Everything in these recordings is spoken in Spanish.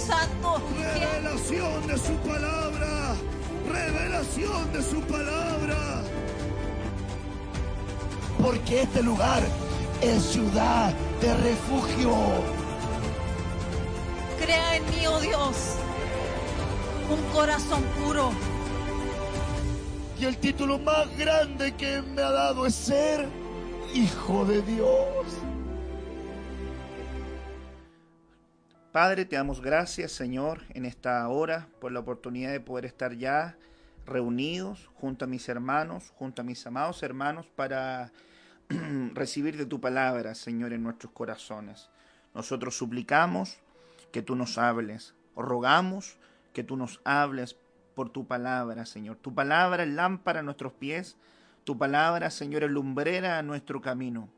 Santo. Revelación de su palabra. Revelación de su palabra. Porque este lugar es ciudad de refugio. Crea en mí, oh Dios, un corazón puro. Y el título más grande que me ha dado es ser hijo de Dios. Padre, te damos gracias, Señor, en esta hora por la oportunidad de poder estar ya reunidos junto a mis hermanos, junto a mis amados hermanos, para recibir de tu palabra, Señor, en nuestros corazones. Nosotros suplicamos que tú nos hables, rogamos que tú nos hables por tu palabra, Señor. Tu palabra es lámpara a nuestros pies, tu palabra, Señor, es lumbrera a nuestro camino.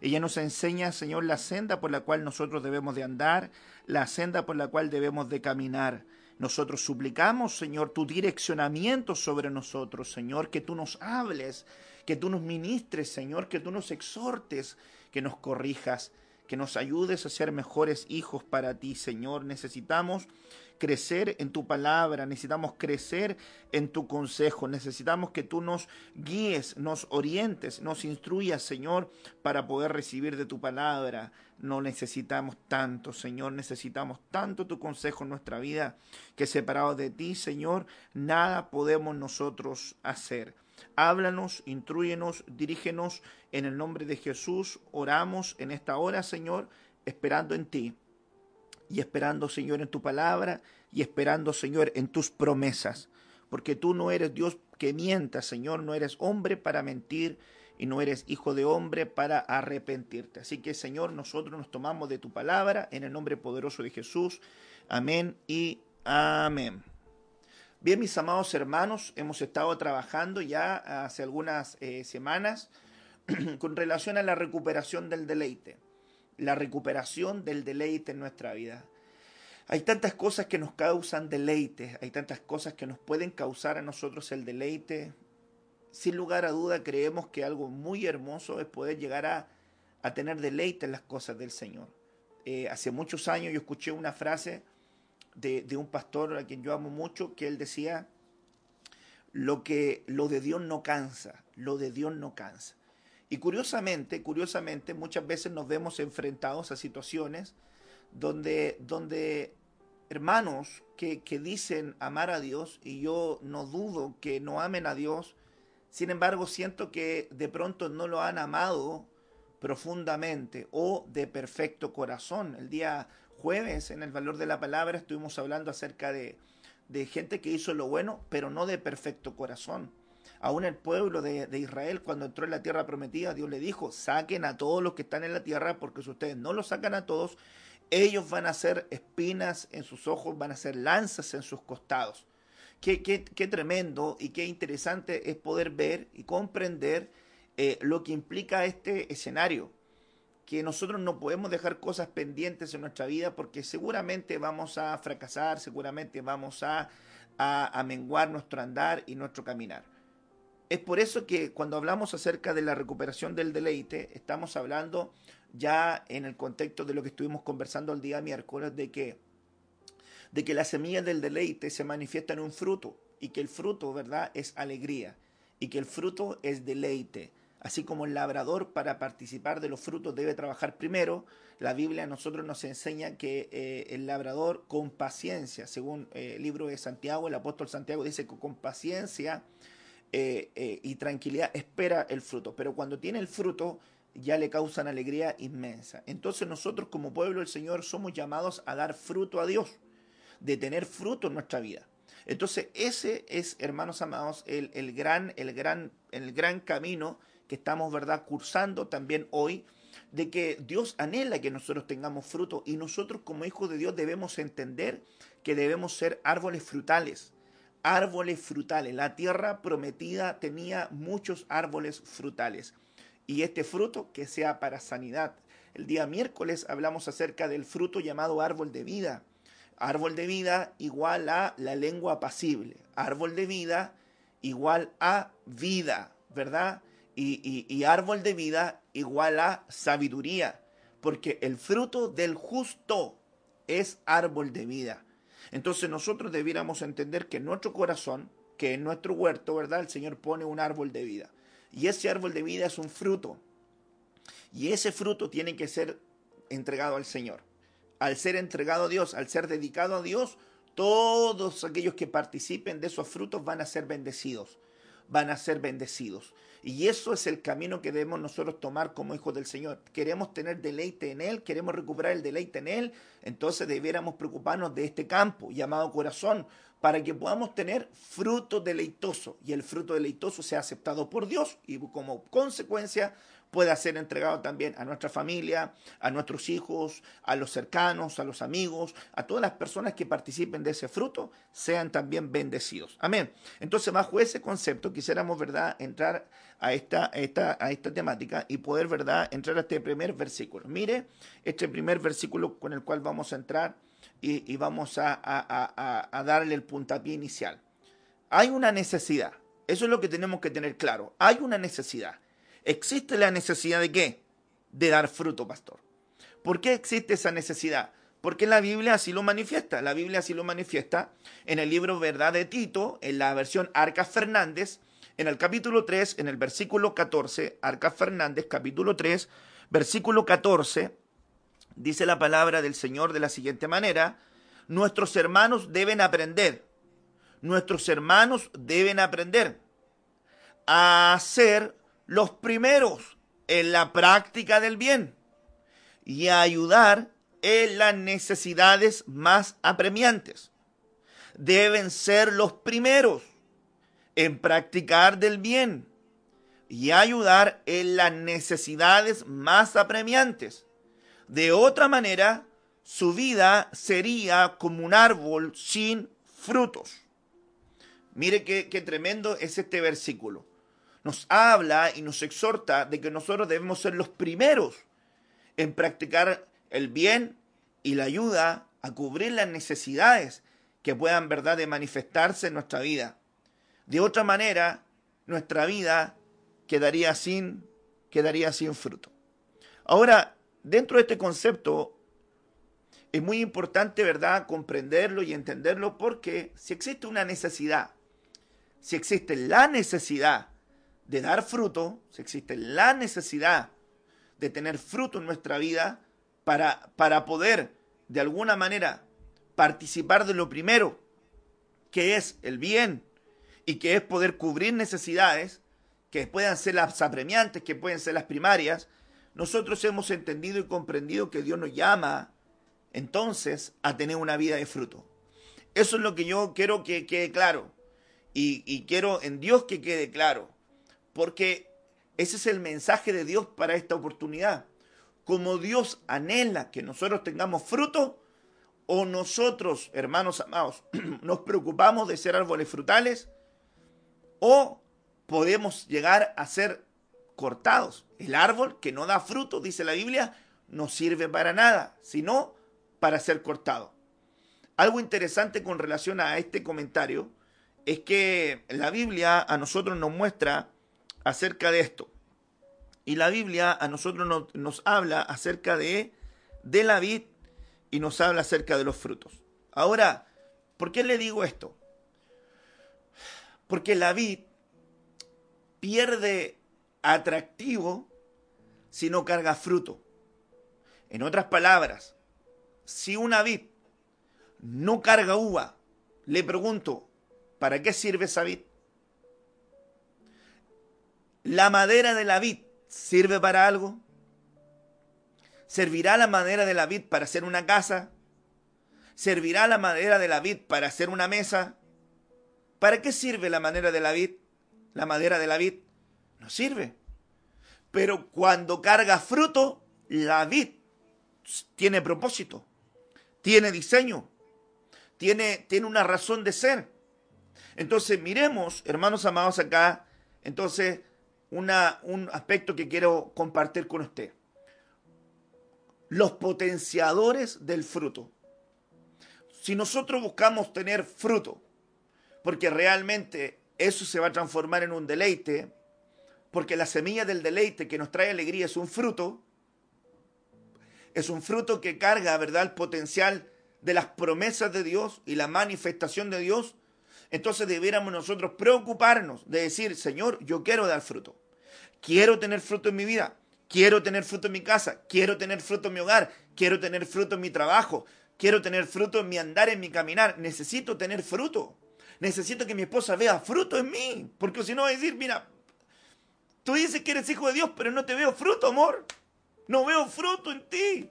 Ella nos enseña, Señor, la senda por la cual nosotros debemos de andar, la senda por la cual debemos de caminar. Nosotros suplicamos, Señor, tu direccionamiento sobre nosotros, Señor, que tú nos hables, que tú nos ministres, Señor, que tú nos exhortes, que nos corrijas, que nos ayudes a ser mejores hijos para ti, Señor. Necesitamos crecer en tu palabra, necesitamos crecer en tu consejo, necesitamos que tú nos guíes, nos orientes, nos instruyas, Señor, para poder recibir de tu palabra. No necesitamos tanto, Señor, necesitamos tanto tu consejo en nuestra vida, que separados de ti, Señor, nada podemos nosotros hacer. Háblanos, instruyenos, dirígenos en el nombre de Jesús. Oramos en esta hora, Señor, esperando en ti y esperando, Señor, en tu palabra y esperando, Señor, en tus promesas. Porque tú no eres Dios que mienta, Señor, no eres hombre para mentir y no eres hijo de hombre para arrepentirte. Así que, Señor, nosotros nos tomamos de tu palabra en el nombre poderoso de Jesús. Amén y amén. Bien, mis amados hermanos, hemos estado trabajando ya hace algunas eh, semanas con relación a la recuperación del deleite, la recuperación del deleite en nuestra vida. Hay tantas cosas que nos causan deleite, hay tantas cosas que nos pueden causar a nosotros el deleite. Sin lugar a duda creemos que algo muy hermoso es poder llegar a, a tener deleite en las cosas del Señor. Eh, hace muchos años yo escuché una frase de, de, un pastor a quien yo amo mucho, que él decía, lo que lo de Dios no cansa, lo de Dios no cansa. Y curiosamente, curiosamente, muchas veces nos vemos enfrentados a situaciones donde, donde hermanos que, que dicen amar a Dios, y yo no dudo que no amen a Dios, sin embargo siento que de pronto no lo han amado profundamente o de perfecto corazón. El día jueves en el valor de la palabra estuvimos hablando acerca de, de gente que hizo lo bueno, pero no de perfecto corazón. Aún el pueblo de, Israel, cuando entró en la tierra prometida, Dios le dijo, saquen a todos los que están en la tierra, porque si ustedes no los sacan a todos, ellos van a ser espinas en sus ojos, van a ser lanzas en sus costados. Qué, qué, qué tremendo y qué interesante es poder ver y comprender eh, lo que implica este escenario que nosotros no podemos dejar cosas pendientes en nuestra vida porque seguramente vamos a fracasar, seguramente vamos a, a, a, menguar nuestro andar y nuestro caminar. Es por eso que cuando hablamos acerca de la recuperación del deleite, estamos hablando ya en el contexto de lo que estuvimos conversando el día miércoles, de que, de que la semilla del deleite se manifiesta en un fruto y que el fruto, ¿verdad?, es alegría y que el fruto es deleite. Así como el labrador para participar de los frutos debe trabajar primero, la Biblia a nosotros nos enseña que eh, el labrador con paciencia, según eh, el libro de Santiago, el apóstol Santiago dice que con paciencia eh, y tranquilidad espera el fruto, pero cuando tiene el fruto ya le causan alegría inmensa. Entonces nosotros como pueblo del Señor somos llamados a dar fruto a Dios, de tener fruto en nuestra vida. Entonces ese es, hermanos amados, el, el gran, el, gran, el gran camino que estamos, ¿verdad?, cursando también hoy, de que Dios anhela que nosotros tengamos fruto y nosotros como hijos de Dios debemos entender que debemos ser árboles frutales. Árboles frutales. La tierra prometida tenía muchos árboles frutales. Y este fruto que sea para sanidad. El día miércoles hablamos acerca del fruto llamado árbol de vida. Árbol de vida igual a la lengua apacible. Árbol de vida igual a vida, ¿verdad? y, árbol de vida igual a sabiduría, porque el fruto del justo es árbol de vida. Entonces nosotros debiéramos entender que en nuestro corazón, que en nuestro huerto, ¿verdad? El Señor pone un árbol de vida. Y ese árbol de vida es un fruto. Y ese fruto tiene que ser entregado al Señor. Al ser entregado a Dios, al ser dedicado a Dios, todos aquellos que participen de esos frutos van a ser bendecidos. Van a ser bendecidos. Y eso es el camino que debemos nosotros tomar como hijos del Señor. Queremos tener deleite en Él, queremos recuperar el deleite en Él, entonces debiéramos preocuparnos de este campo llamado corazón para que podamos tener fruto deleitoso y el fruto deleitoso sea aceptado por Dios y como consecuencia pueda ser entregado también a nuestra familia, a nuestros hijos, a los cercanos, a los amigos, a todas las personas que participen de ese fruto, sean también bendecidos. Amén. Entonces, bajo ese concepto, quisiéramos, ¿verdad?, entrar a esta, esta, a esta temática y poder, ¿verdad?, entrar a este primer versículo. Mire, este primer versículo con el cual vamos a entrar y, vamos a, a darle el puntapié inicial. Hay una necesidad. Eso es lo que tenemos que tener claro. Hay una necesidad. ¿Existe la necesidad de qué? De dar fruto, pastor. ¿Por qué existe esa necesidad? Porque la Biblia así lo manifiesta. La Biblia así lo manifiesta en el libro Verdad de Tito, en la versión Arca Fernández, en el capítulo 3, en el versículo 14, Arca Fernández, capítulo 3, versículo 14, dice la palabra del Señor de la siguiente manera, nuestros hermanos deben aprender, nuestros hermanos deben aprender a ser los primeros en la práctica del bien y a ayudar en las necesidades más apremiantes. Deben ser los primeros en practicar del bien y ayudar en las necesidades más apremiantes. De otra manera, su vida sería como un árbol sin frutos. Mire qué, qué tremendo es este versículo nos habla y nos exhorta de que nosotros debemos ser los primeros en practicar el bien y la ayuda a cubrir las necesidades que puedan verdad de manifestarse en nuestra vida. De otra manera, nuestra vida quedaría sin quedaría sin fruto. Ahora, dentro de este concepto es muy importante, ¿verdad?, comprenderlo y entenderlo porque si existe una necesidad, si existe la necesidad de dar fruto, si existe la necesidad de tener fruto en nuestra vida para, para poder de alguna manera participar de lo primero, que es el bien y que es poder cubrir necesidades, que puedan ser las apremiantes, que pueden ser las primarias, nosotros hemos entendido y comprendido que Dios nos llama entonces a tener una vida de fruto. Eso es lo que yo quiero que quede claro. Y, y quiero en Dios que quede claro porque ese es el mensaje de Dios para esta oportunidad. Como Dios anhela que nosotros tengamos fruto, o nosotros, hermanos amados, nos preocupamos de ser árboles frutales, o podemos llegar a ser cortados. El árbol que no da fruto, dice la Biblia, no sirve para nada, sino para ser cortado. Algo interesante con relación a este comentario es que la Biblia a nosotros nos muestra acerca de esto. Y la Biblia a nosotros nos, habla acerca de, de la vid y nos habla acerca de los frutos. Ahora, ¿por qué le digo esto? Porque la vid pierde atractivo si no carga fruto. En otras palabras, si una vid no carga uva, le pregunto, ¿para qué sirve esa vid? ¿La madera de la vid sirve para algo? ¿Servirá la madera de la vid para hacer una casa? ¿Servirá la madera de la vid para hacer una mesa? ¿Para qué sirve la madera de la vid? La madera de la vid no sirve. Pero cuando carga fruto, la vid tiene propósito, tiene diseño, tiene, tiene una razón de ser. Entonces, miremos, hermanos amados, acá, entonces, un aspecto que quiero compartir con usted. Los potenciadores del fruto. Si nosotros buscamos tener fruto, porque realmente eso se va a transformar en un deleite, porque la semilla del deleite que nos trae alegría es un fruto, es un fruto que carga, ¿verdad?, el potencial de las promesas de Dios y la manifestación de Dios, entonces debiéramos nosotros preocuparnos de decir, Señor, yo quiero dar fruto. Quiero tener fruto en mi vida. Quiero tener fruto en mi casa. Quiero tener fruto en mi hogar. Quiero tener fruto en mi trabajo. Quiero tener fruto en mi andar, en mi caminar. Necesito tener fruto. Necesito que mi esposa vea fruto en mí. Porque si no va a decir, mira, tú dices que eres hijo de Dios, pero no te veo fruto, amor. No veo fruto en ti.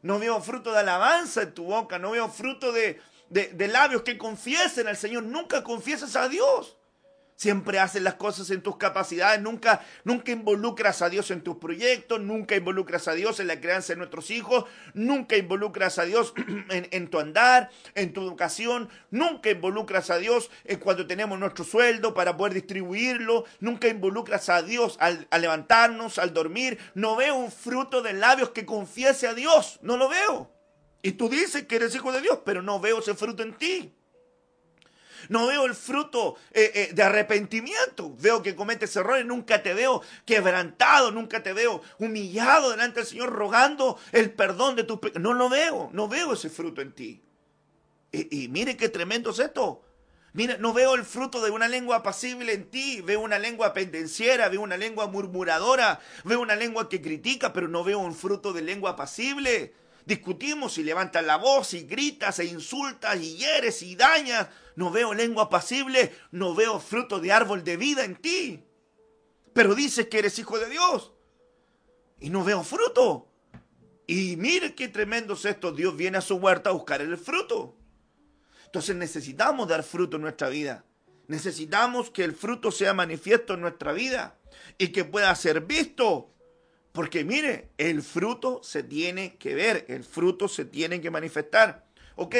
No veo fruto de alabanza en tu boca. No veo fruto de, de, labios que confiesen al Señor. Nunca confiesas a Dios. Siempre haces las cosas en tus capacidades, nunca, nunca involucras a Dios en tus proyectos, nunca involucras a Dios en la crianza de nuestros hijos, nunca involucras a Dios en, tu andar, en tu educación, nunca involucras a Dios en cuando tenemos nuestro sueldo para poder distribuirlo, nunca involucras a Dios al, al levantarnos, al dormir. No veo un fruto de labios que confiese a Dios, no lo veo. Y tú dices que eres hijo de Dios, pero no veo ese fruto en ti. No veo el fruto eh, eh, de arrepentimiento. Veo que cometes errores. Nunca te veo quebrantado. Nunca te veo humillado delante del Señor rogando el perdón de tus pecados. No lo veo. No veo ese fruto en ti. Y, mire qué tremendo es esto. Mira, no veo el fruto de una lengua apacible en ti, veo una lengua pendenciera, veo una lengua murmuradora, veo una lengua que critica, pero no veo un fruto de lengua apacible discutimos y levantas la voz y gritas e insultas y hieres y dañas. No veo lengua apacible, no veo fruto de árbol de vida en ti. Pero dices que eres hijo de Dios y no veo fruto. Y mire qué tremendo es esto. Dios viene a su huerta a buscar el fruto. Entonces necesitamos dar fruto en nuestra vida. Necesitamos que el fruto sea manifiesto en nuestra vida y que pueda ser visto porque mire, el fruto se tiene que ver, el fruto se tiene que manifestar. Ok.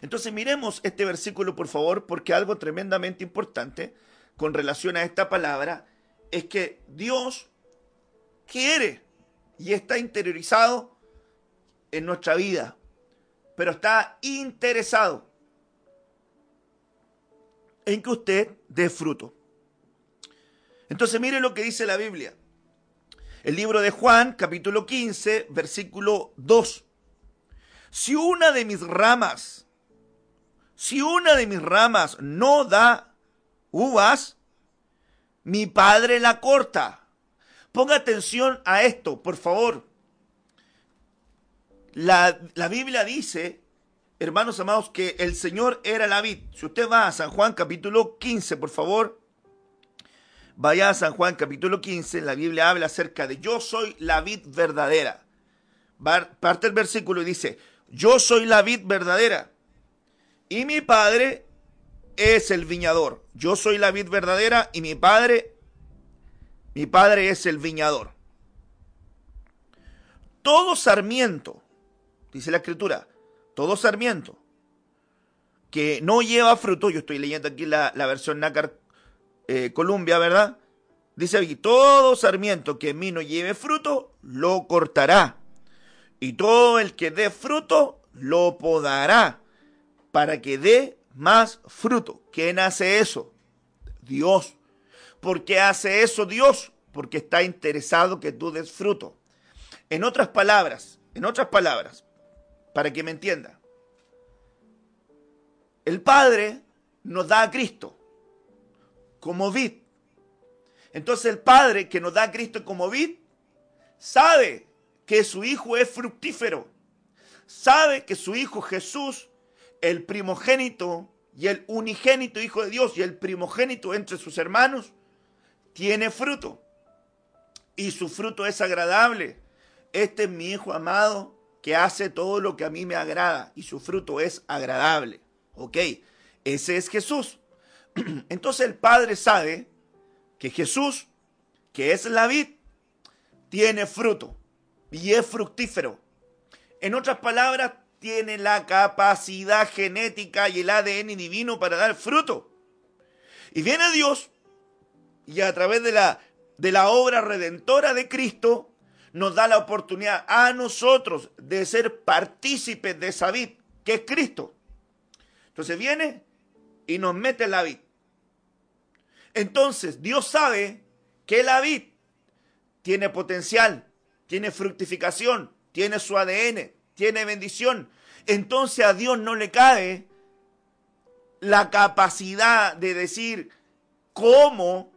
Entonces miremos este versículo, por favor, porque algo tremendamente importante con relación a esta palabra es que Dios quiere y está interiorizado en nuestra vida, pero está interesado en que usted dé fruto. Entonces mire lo que dice la Biblia. El libro de Juan, capítulo 15, versículo 2. Si una de mis ramas, si una de mis ramas no da uvas, mi padre la corta. Ponga atención a esto, por favor. La, la, Biblia dice, hermanos amados, que el Señor era la vid. Si usted va a San Juan capítulo 15, por favor, Vaya a San Juan capítulo 15, la Biblia habla acerca de yo soy la vid verdadera. Parte el versículo y dice, yo soy la vid verdadera y mi padre es el viñador. Yo soy la vid verdadera y mi padre, mi padre es el viñador. Todo sarmiento, dice la escritura, todo sarmiento que no lleva fruto, yo estoy leyendo aquí la, la versión nácar eh, Columbia, ¿verdad? Dice aquí, todo sarmiento que en mí no lleve fruto, lo cortará. Y todo el que dé fruto, lo podará, para que dé más fruto. ¿Quién hace eso? Dios. ¿Por qué hace eso Dios? Porque está interesado que tú des fruto. En otras palabras, en otras palabras, para que me entienda, el Padre nos da a Cristo como vid. Entonces el Padre que nos da a Cristo como vid, sabe que su Hijo es fructífero. Sabe que su Hijo Jesús, el primogénito y el unigénito Hijo de Dios y el primogénito entre sus hermanos, tiene fruto. Y su fruto es agradable. Este es mi Hijo amado que hace todo lo que a mí me agrada y su fruto es agradable. Ok, ese es Jesús. Entonces el Padre sabe que Jesús, que es la vid, tiene fruto y es fructífero. En otras palabras, tiene la capacidad genética y el ADN divino para dar fruto. Y viene Dios y a través de la, de la obra redentora de Cristo nos da la oportunidad a nosotros de ser partícipes de esa vid, que es Cristo. Entonces viene y nos mete la vid. Entonces Dios sabe que la vid tiene potencial, tiene fructificación, tiene su ADN, tiene bendición. Entonces a Dios no le cabe la capacidad de decir cómo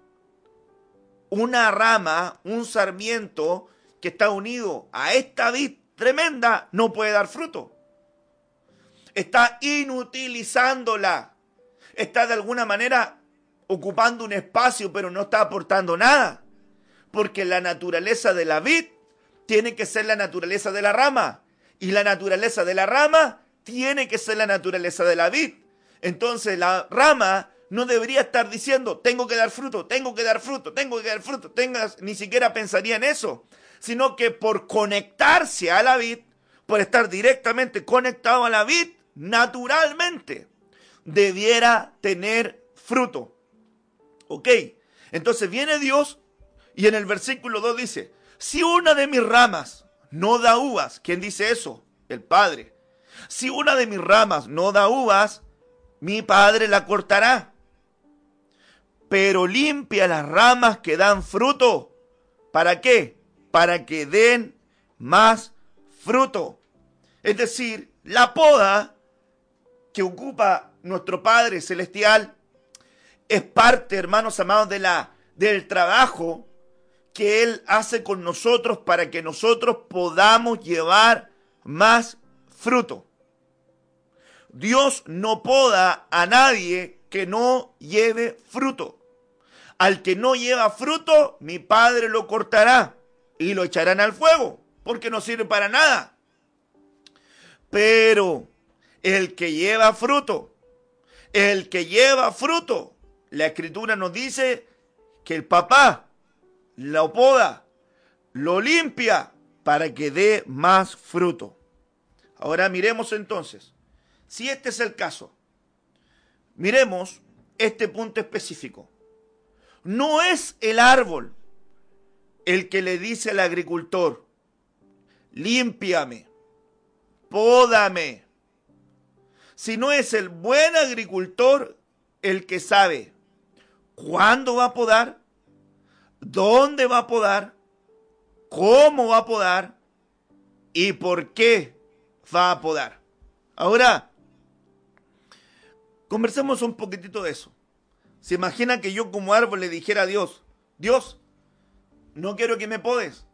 una rama, un sarmiento que está unido a esta vid tremenda no puede dar fruto. Está inutilizándola. Está de alguna manera ocupando un espacio, pero no está aportando nada. Porque la naturaleza de la vid tiene que ser la naturaleza de la rama. Y la naturaleza de la rama tiene que ser la naturaleza de la vid. Entonces la rama no debería estar diciendo, tengo que dar fruto, tengo que dar fruto, tengo que dar fruto, tengas, ni siquiera pensaría en eso, sino que por conectarse a la vid, por estar directamente conectado a la vid, naturalmente debiera tener fruto. ¿Ok? Entonces viene Dios y en el versículo 2 dice, si una de mis ramas no da uvas, ¿quién dice eso? El Padre. Si una de mis ramas no da uvas, mi Padre la cortará. Pero limpia las ramas que dan fruto. ¿Para qué? Para que den más fruto. Es decir, la poda que ocupa nuestro Padre Celestial es parte, hermanos amados, de la, del trabajo que Él hace con nosotros para que nosotros podamos llevar más fruto. Dios no poda a nadie que no lleve fruto. Al que no lleva fruto, mi Padre lo cortará y lo echarán al fuego, porque no sirve para nada. Pero el que lleva fruto, el que lleva fruto, la escritura nos dice que el papá lo poda, lo limpia para que dé más fruto. Ahora miremos entonces, si este es el caso, miremos este punto específico. No es el árbol el que le dice al agricultor, límpiame, pódame, sino es el buen agricultor el que sabe cuándo va a podar, dónde va a podar, cómo va a podar y por qué va a podar. Ahora, conversemos un poquitito de eso. ¿Se imagina que yo como árbol le dijera a Dios, Dios, no quiero que me podes,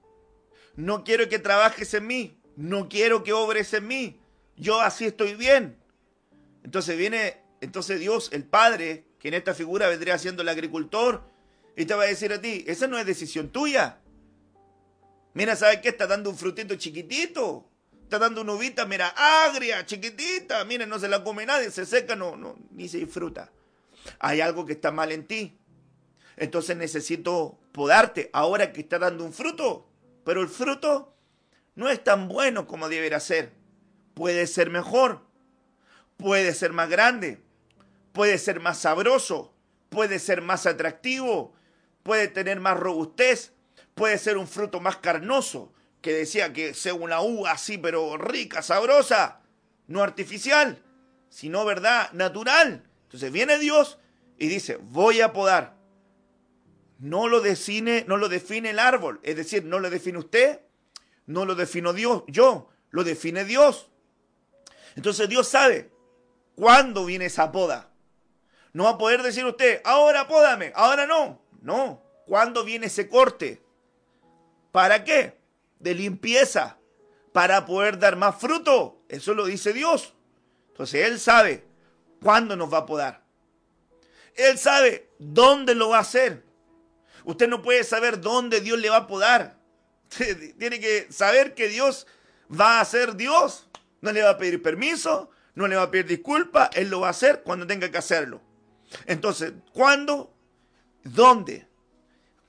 no quiero que trabajes en mí, no quiero que obres en mí, yo así estoy bien. Entonces viene, entonces Dios, el Padre, que en esta figura vendría siendo el agricultor, y te va a decir a ti, esa no es decisión tuya. Mira, ¿sabes qué? Está dando un frutito chiquitito. Está dando una uvita, mira, agria, chiquitita. Mira, no se la come nadie, se seca, no, no, ni se disfruta. Hay algo que está mal en ti. Entonces necesito podarte ahora que está dando un fruto. Pero el fruto no es tan bueno como debería ser. Puede ser mejor. Puede ser más grande. Puede ser más sabroso. Puede ser más atractivo puede tener más robustez, puede ser un fruto más carnoso, que decía que sea una uva así, pero rica, sabrosa, no artificial, sino verdad, natural. Entonces viene Dios y dice, voy a podar. No lo define, no lo define el árbol, es decir, no lo define usted, no lo defino Dios, yo, lo define Dios. Entonces Dios sabe cuándo viene esa poda. No va a poder decir usted, ahora pódame, ahora no. No, ¿Cuándo viene ese corte? ¿Para qué? De limpieza, para poder dar más fruto. Eso lo dice Dios. Entonces Él sabe cuándo nos va a podar. Él sabe dónde lo va a hacer. Usted no puede saber dónde Dios le va a podar. Tiene que saber que Dios va a ser Dios. No le va a pedir permiso, no le va a pedir disculpas. Él lo va a hacer cuando tenga que hacerlo. Entonces, ¿cuándo? ¿Dónde?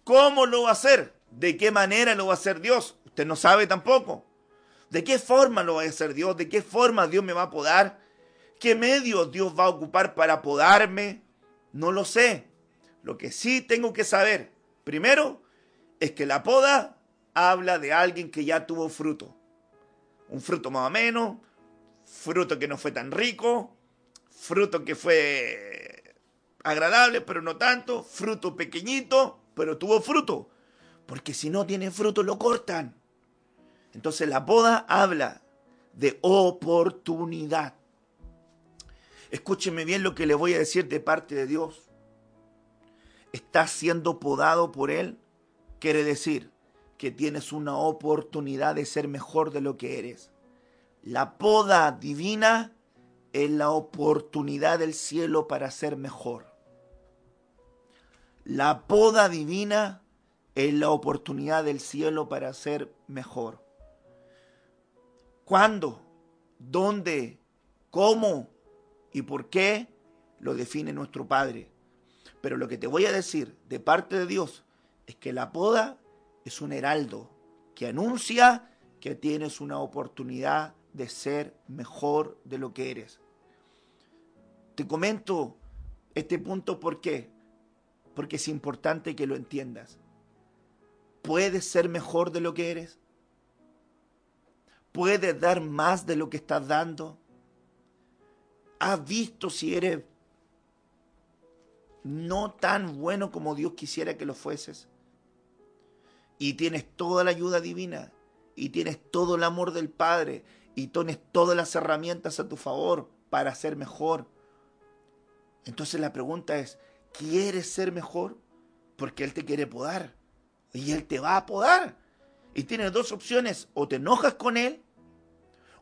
¿Cómo lo va a hacer? ¿De qué manera lo va a hacer Dios? Usted no sabe tampoco. ¿De qué forma lo va a hacer Dios? ¿De qué forma Dios me va a podar? ¿Qué medios Dios va a ocupar para podarme? No lo sé. Lo que sí tengo que saber, primero, es que la poda habla de alguien que ya tuvo fruto. Un fruto más o menos, fruto que no fue tan rico, fruto que fue agradable, pero no tanto, fruto pequeñito, pero tuvo fruto. Porque si no tiene fruto, lo cortan. Entonces la poda habla de oportunidad. Escúcheme bien lo que le voy a decir de parte de Dios. Estás siendo podado por Él. Quiere decir que tienes una oportunidad de ser mejor de lo que eres. La poda divina es la oportunidad del cielo para ser mejor. La poda divina es la oportunidad del cielo para ser mejor. ¿Cuándo? ¿Dónde? ¿Cómo? ¿Y por qué? Lo define nuestro Padre. Pero lo que te voy a decir de parte de Dios es que la poda es un heraldo que anuncia que tienes una oportunidad de ser mejor de lo que eres. Te comento este punto ¿por qué? Porque es importante que lo entiendas. ¿Puedes ser mejor de lo que eres? ¿Puedes dar más de lo que estás dando? ¿Has visto si eres no tan bueno como Dios quisiera que lo fueses? Y tienes toda la ayuda divina, y tienes todo el amor del Padre, y tienes todas las herramientas a tu favor para ser mejor. Entonces la pregunta es, ¿quieres ser mejor? Porque Él te quiere podar. Y Él te va a podar. Y tienes dos opciones, o te enojas con Él,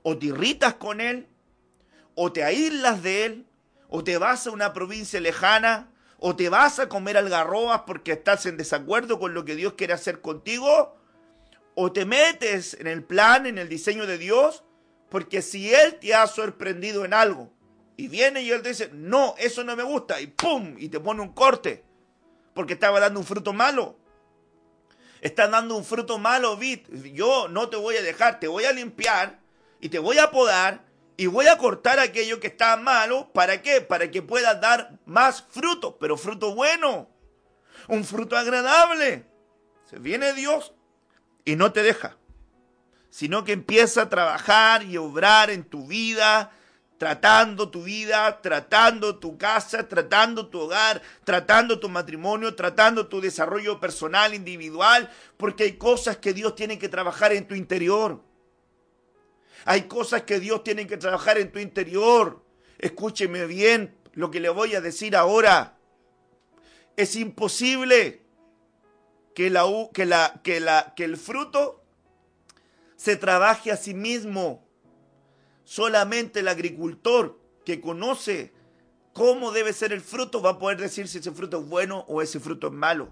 o te irritas con Él, o te aíslas de Él, o te vas a una provincia lejana, o te vas a comer algarrobas porque estás en desacuerdo con lo que Dios quiere hacer contigo, o te metes en el plan, en el diseño de Dios, porque si Él te ha sorprendido en algo, y viene y Él te dice, no, eso no me gusta, y ¡pum! y te pone un corte, porque estaba dando un fruto malo. Está dando un fruto malo, Vid. Yo no te voy a dejar, te voy a limpiar y te voy a podar y voy a cortar aquello que está malo. ¿Para qué? Para que puedas dar más fruto, pero fruto bueno. Un fruto agradable. Se viene Dios y no te deja, sino que empieza a trabajar y obrar en tu vida, tratando tu vida, tratando tu casa, tratando tu hogar, tratando tu matrimonio, tratando tu desarrollo personal, individual, porque hay cosas que Dios tiene que trabajar en tu interior. Hay cosas que Dios tiene que trabajar en tu interior. Escúcheme bien lo que le voy a decir ahora. Es imposible que, la, que, la, que, la, que el fruto se trabaje a sí mismo. Solamente el agricultor que conoce cómo debe ser el fruto va a poder decir si ese fruto es bueno o ese fruto es malo.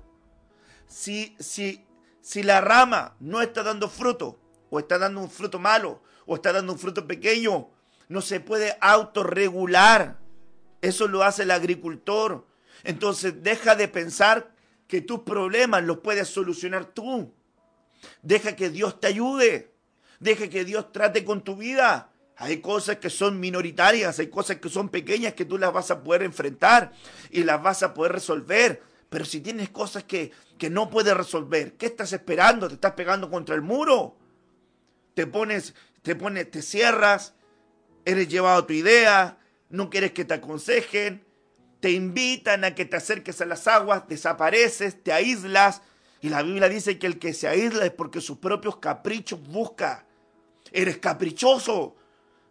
Si, si, si la rama no está dando fruto o está dando un fruto malo o está dando un fruto pequeño. No se puede autorregular. Eso lo hace el agricultor. Entonces deja de pensar que tus problemas los puedes solucionar tú. Deja que Dios te ayude. Deja que Dios trate con tu vida. Hay cosas que son minoritarias, hay cosas que son pequeñas que tú las vas a poder enfrentar y las vas a poder resolver. Pero si tienes cosas que, que no puedes resolver, ¿qué estás esperando? ¿Te estás pegando contra el muro? Te pones te pones, te cierras, eres llevado a tu idea, no quieres que te aconsejen, te invitan a que te acerques a las aguas, desapareces, te aíslas. Y la Biblia dice que el que se aísla es porque sus propios caprichos busca. Eres caprichoso.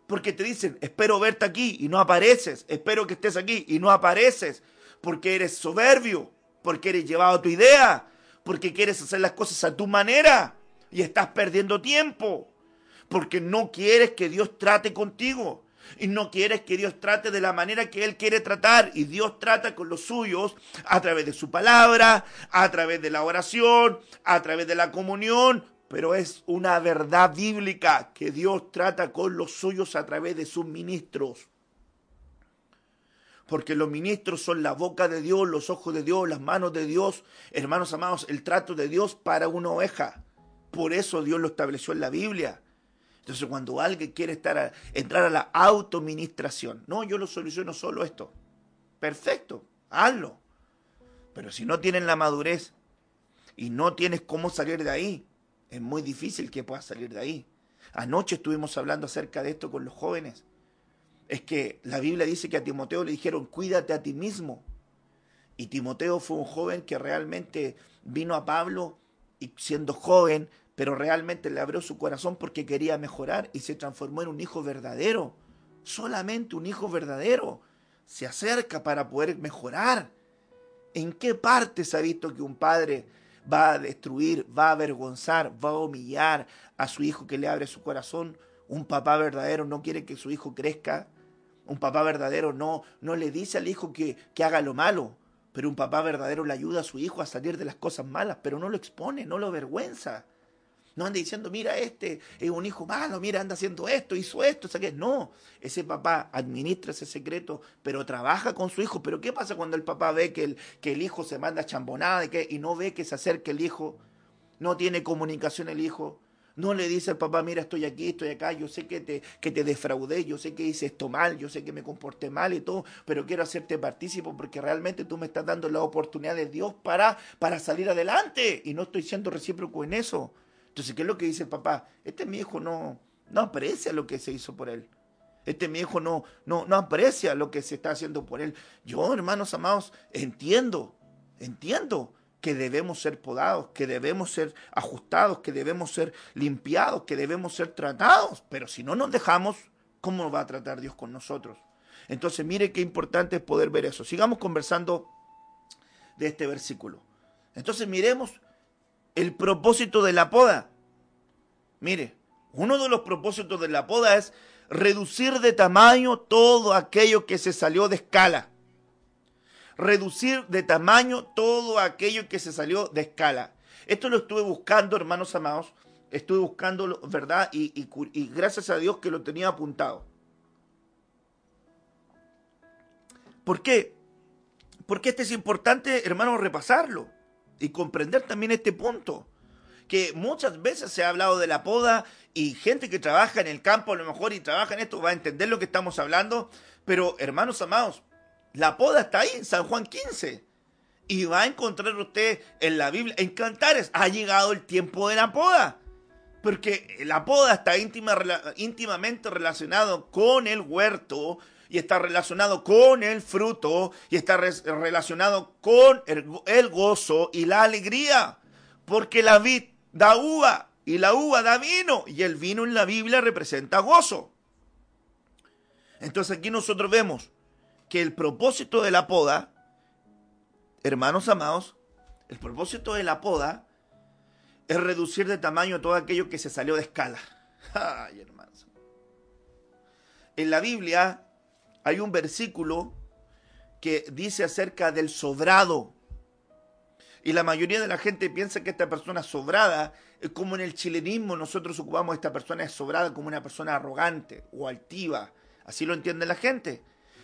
Porque te dicen, espero verte aquí y no apareces. Espero que estés aquí y no apareces. Porque eres soberbio. Porque eres llevado a tu idea. porque quieres hacer las cosas a tu manera y estás perdiendo tiempo, porque no quieres que Dios trate contigo. Y no quieres que Dios trate de la manera que Él quiere tratar. Y Dios trata con los suyos a través de su palabra, a través de la oración, a través de la comunión. Pero es una verdad bíblica que Dios trata con los suyos a través de sus ministros. Porque los ministros son la boca de Dios, los ojos de Dios, las manos de Dios. Hermanos amados, el trato de Dios para una oveja. Por eso Dios lo estableció en la Biblia. Entonces, cuando alguien quiere entrar a la autoministración, no, yo lo soluciono solo esto. Perfecto, hazlo. Pero si no tienen la madurez y no tienes cómo salir de ahí, es muy difícil que puedas salir de ahí. Anoche estuvimos hablando acerca de esto con los jóvenes. Es que la Biblia dice que a Timoteo le dijeron, cuídate a ti mismo. Y Timoteo fue un joven que realmente vino a Pablo y siendo joven pero realmente le abrió su corazón porque quería mejorar y se transformó en un hijo verdadero. Solamente un hijo verdadero se acerca para poder mejorar. ¿En qué parte se ha visto que un padre va a destruir, va a avergonzar, va a humillar a su hijo que le abre su corazón? Un papá verdadero no quiere que su hijo crezca. Un papá verdadero no, no le dice al hijo que, que haga lo malo. Pero un papá verdadero le ayuda a su hijo a salir de las cosas malas, pero no lo expone, no lo avergüenza. No anda diciendo, mira, este es un hijo malo, mira, anda haciendo esto, hizo esto, ¿sabes? No, ese papá administra ese secreto, pero trabaja con su hijo. Pero ¿qué pasa cuando el papá ve que el, que el hijo se manda chambonada y, no ve que se acerque el hijo? No tiene comunicación el hijo. No le dice al papá, mira, estoy aquí, estoy acá, yo sé que te, que te defraudé, yo sé que hice esto mal, yo sé que me comporté mal y todo, pero quiero hacerte partícipo porque realmente tú me estás dando la oportunidad de Dios para, para salir adelante. Y no estoy siendo recíproco en eso. Entonces, ¿qué es lo que dice el papá? Este mi hijo no, no aprecia lo que se hizo por él. Este mi hijo no, no, no aprecia lo que se está haciendo por él. Yo, hermanos amados, entiendo, entiendo que debemos ser podados, que debemos ser ajustados, que debemos ser limpiados, que debemos ser tratados. Pero si no nos dejamos, ¿cómo va a tratar Dios con nosotros? Entonces, mire qué importante es poder ver eso. Sigamos conversando de este versículo. Entonces, miremos el propósito de la poda. Mire, uno de los propósitos de la poda es reducir de tamaño todo aquello que se salió de escala. Reducir de tamaño todo aquello que se salió de escala. Esto lo estuve buscando, hermanos amados. Estuve buscando, ¿verdad? Y, y gracias a Dios que lo tenía apuntado. ¿Por qué? Porque este es importante, hermanos, repasarlo y comprender también este punto. Que muchas veces se ha hablado de la poda y gente que trabaja en el campo a lo mejor y trabaja en esto va a entender lo que estamos hablando. Pero hermanos amados, la poda está ahí en San Juan 15. Y va a encontrar usted en la Biblia, en Cantares, ha llegado el tiempo de la poda. Porque la poda está íntima, íntimamente relacionado con el huerto, y está relacionado con el fruto y está relacionado con el, gozo y la alegría. Porque la vid da uva y la uva da vino y el vino en la Biblia representa gozo. Entonces aquí nosotros vemos que el propósito de la poda, hermanos amados, el propósito de la poda es reducir de tamaño todo aquello que se salió de escala. Ay, hermanos. En la Biblia hay un versículo que dice acerca del sobrado. Y la mayoría de la gente piensa que esta persona sobrada como en el chilenismo nosotros ocupamos esta persona sobrada como una persona arrogante o altiva. Así lo entiende la gente.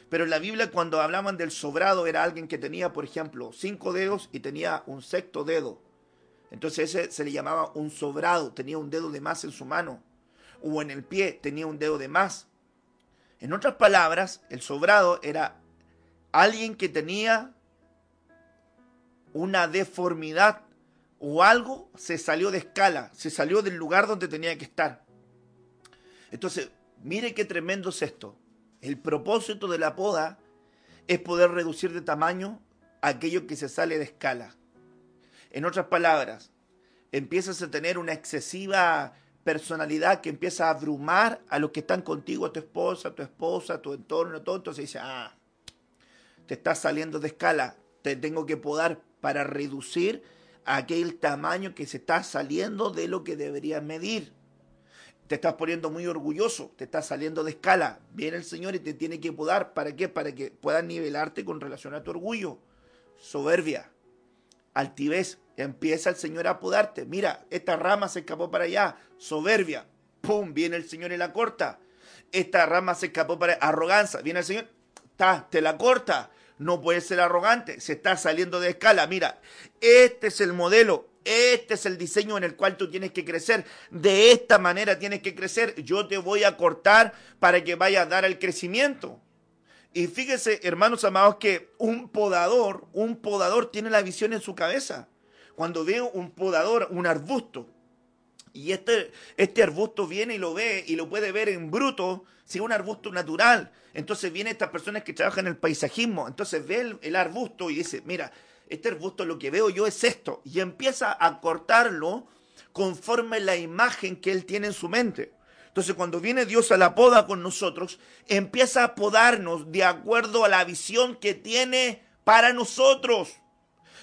Pero en la Biblia cuando hablaban del sobrado era alguien que tenía, por ejemplo, cinco dedos y tenía un sexto dedo. Entonces ese se le llamaba un sobrado, tenía un dedo de más en su mano. O en el pie tenía un dedo de más. En otras palabras, el sobrado era alguien que tenía una deformidad o algo se salió de escala, se salió del lugar donde tenía que estar. Entonces, mire qué tremendo es esto. El propósito de la poda es poder reducir de tamaño aquello que se sale de escala. En otras palabras, empiezas a tener una excesiva personalidad que empieza a abrumar a los que están contigo, a tu esposa, tu esposa, tu entorno, todo, entonces dice, ah, te estás saliendo de escala, te tengo que podar para reducir aquel tamaño que se está saliendo de lo que deberías medir. Te estás poniendo muy orgulloso, te estás saliendo de escala. Viene el Señor y te tiene que podar. ¿Para qué? Para que puedas nivelarte con relación a tu orgullo. Soberbia, altivez. Empieza el Señor a podarte. Mira, esta rama se escapó para allá. Soberbia. ¡Pum! Viene el Señor y la corta. Esta rama se escapó para arrogancia. Viene el Señor, ta, te la corta. No puede ser arrogante. Se está saliendo de escala. Mira, este es el modelo. Este es el diseño en el cual tú tienes que crecer. De esta manera tienes que crecer. Yo te voy a cortar para que vayas a dar el crecimiento. Y fíjese, hermanos amados, que un podador, un podador tiene la visión en su cabeza. Cuando veo un podador, un arbusto, y este, este arbusto viene y lo ve y lo puede ver en bruto, si es un arbusto natural. Entonces vienen estas personas que trabajan en el paisajismo, entonces ve el, el arbusto y dice, mira, este arbusto lo que veo yo es esto, y empieza a cortarlo conforme la imagen que él tiene en su mente. Entonces cuando viene Dios a la poda con nosotros, empieza a podarnos de acuerdo a la visión que tiene para nosotros.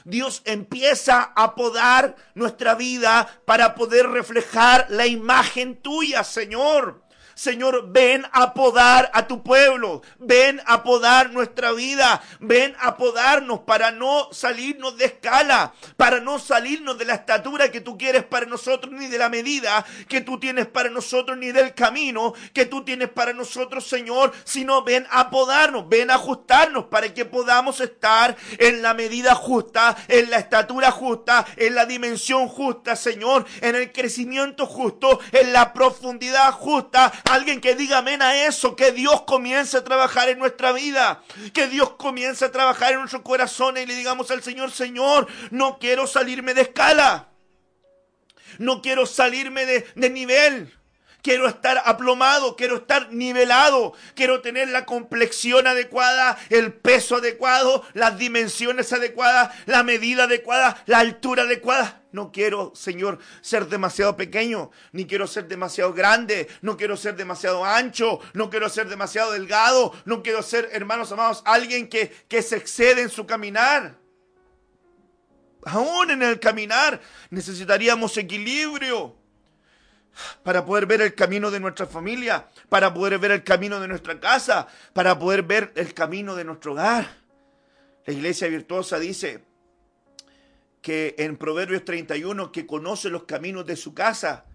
Dios empieza a podar nuestra vida para poder reflejar la imagen tuya, Señor. Señor, ven a podar a tu pueblo, ven a podar nuestra vida, ven a podarnos para no salirnos de escala, para no salirnos de la estatura que tú quieres para nosotros, ni de la medida que tú tienes para nosotros, ni del camino que tú tienes para nosotros, Señor, sino ven a podarnos, ven a ajustarnos para que podamos estar en la medida justa, en la estatura justa, en la dimensión justa, Señor, en el crecimiento justo, en la profundidad justa, Alguien que diga amén a eso, que Dios comience a trabajar en nuestra vida, que Dios comience a trabajar en nuestro corazón y le digamos al Señor, Señor, no quiero salirme de escala, no quiero salirme de, de nivel. Quiero estar aplomado, quiero estar nivelado, quiero tener la complexión adecuada, el peso adecuado, las dimensiones adecuadas, la medida adecuada, la altura adecuada. No quiero, Señor, ser demasiado pequeño, ni quiero ser demasiado grande, no quiero ser demasiado ancho, no quiero ser demasiado delgado, no quiero ser, hermanos amados, alguien que, que se excede en su caminar. Aún en el caminar necesitaríamos equilibrio para poder ver el camino de nuestra familia, para poder ver el camino de nuestra casa, para poder ver el camino de nuestro hogar. La iglesia virtuosa dice que en Proverbios 31 que conoce los caminos de su casa.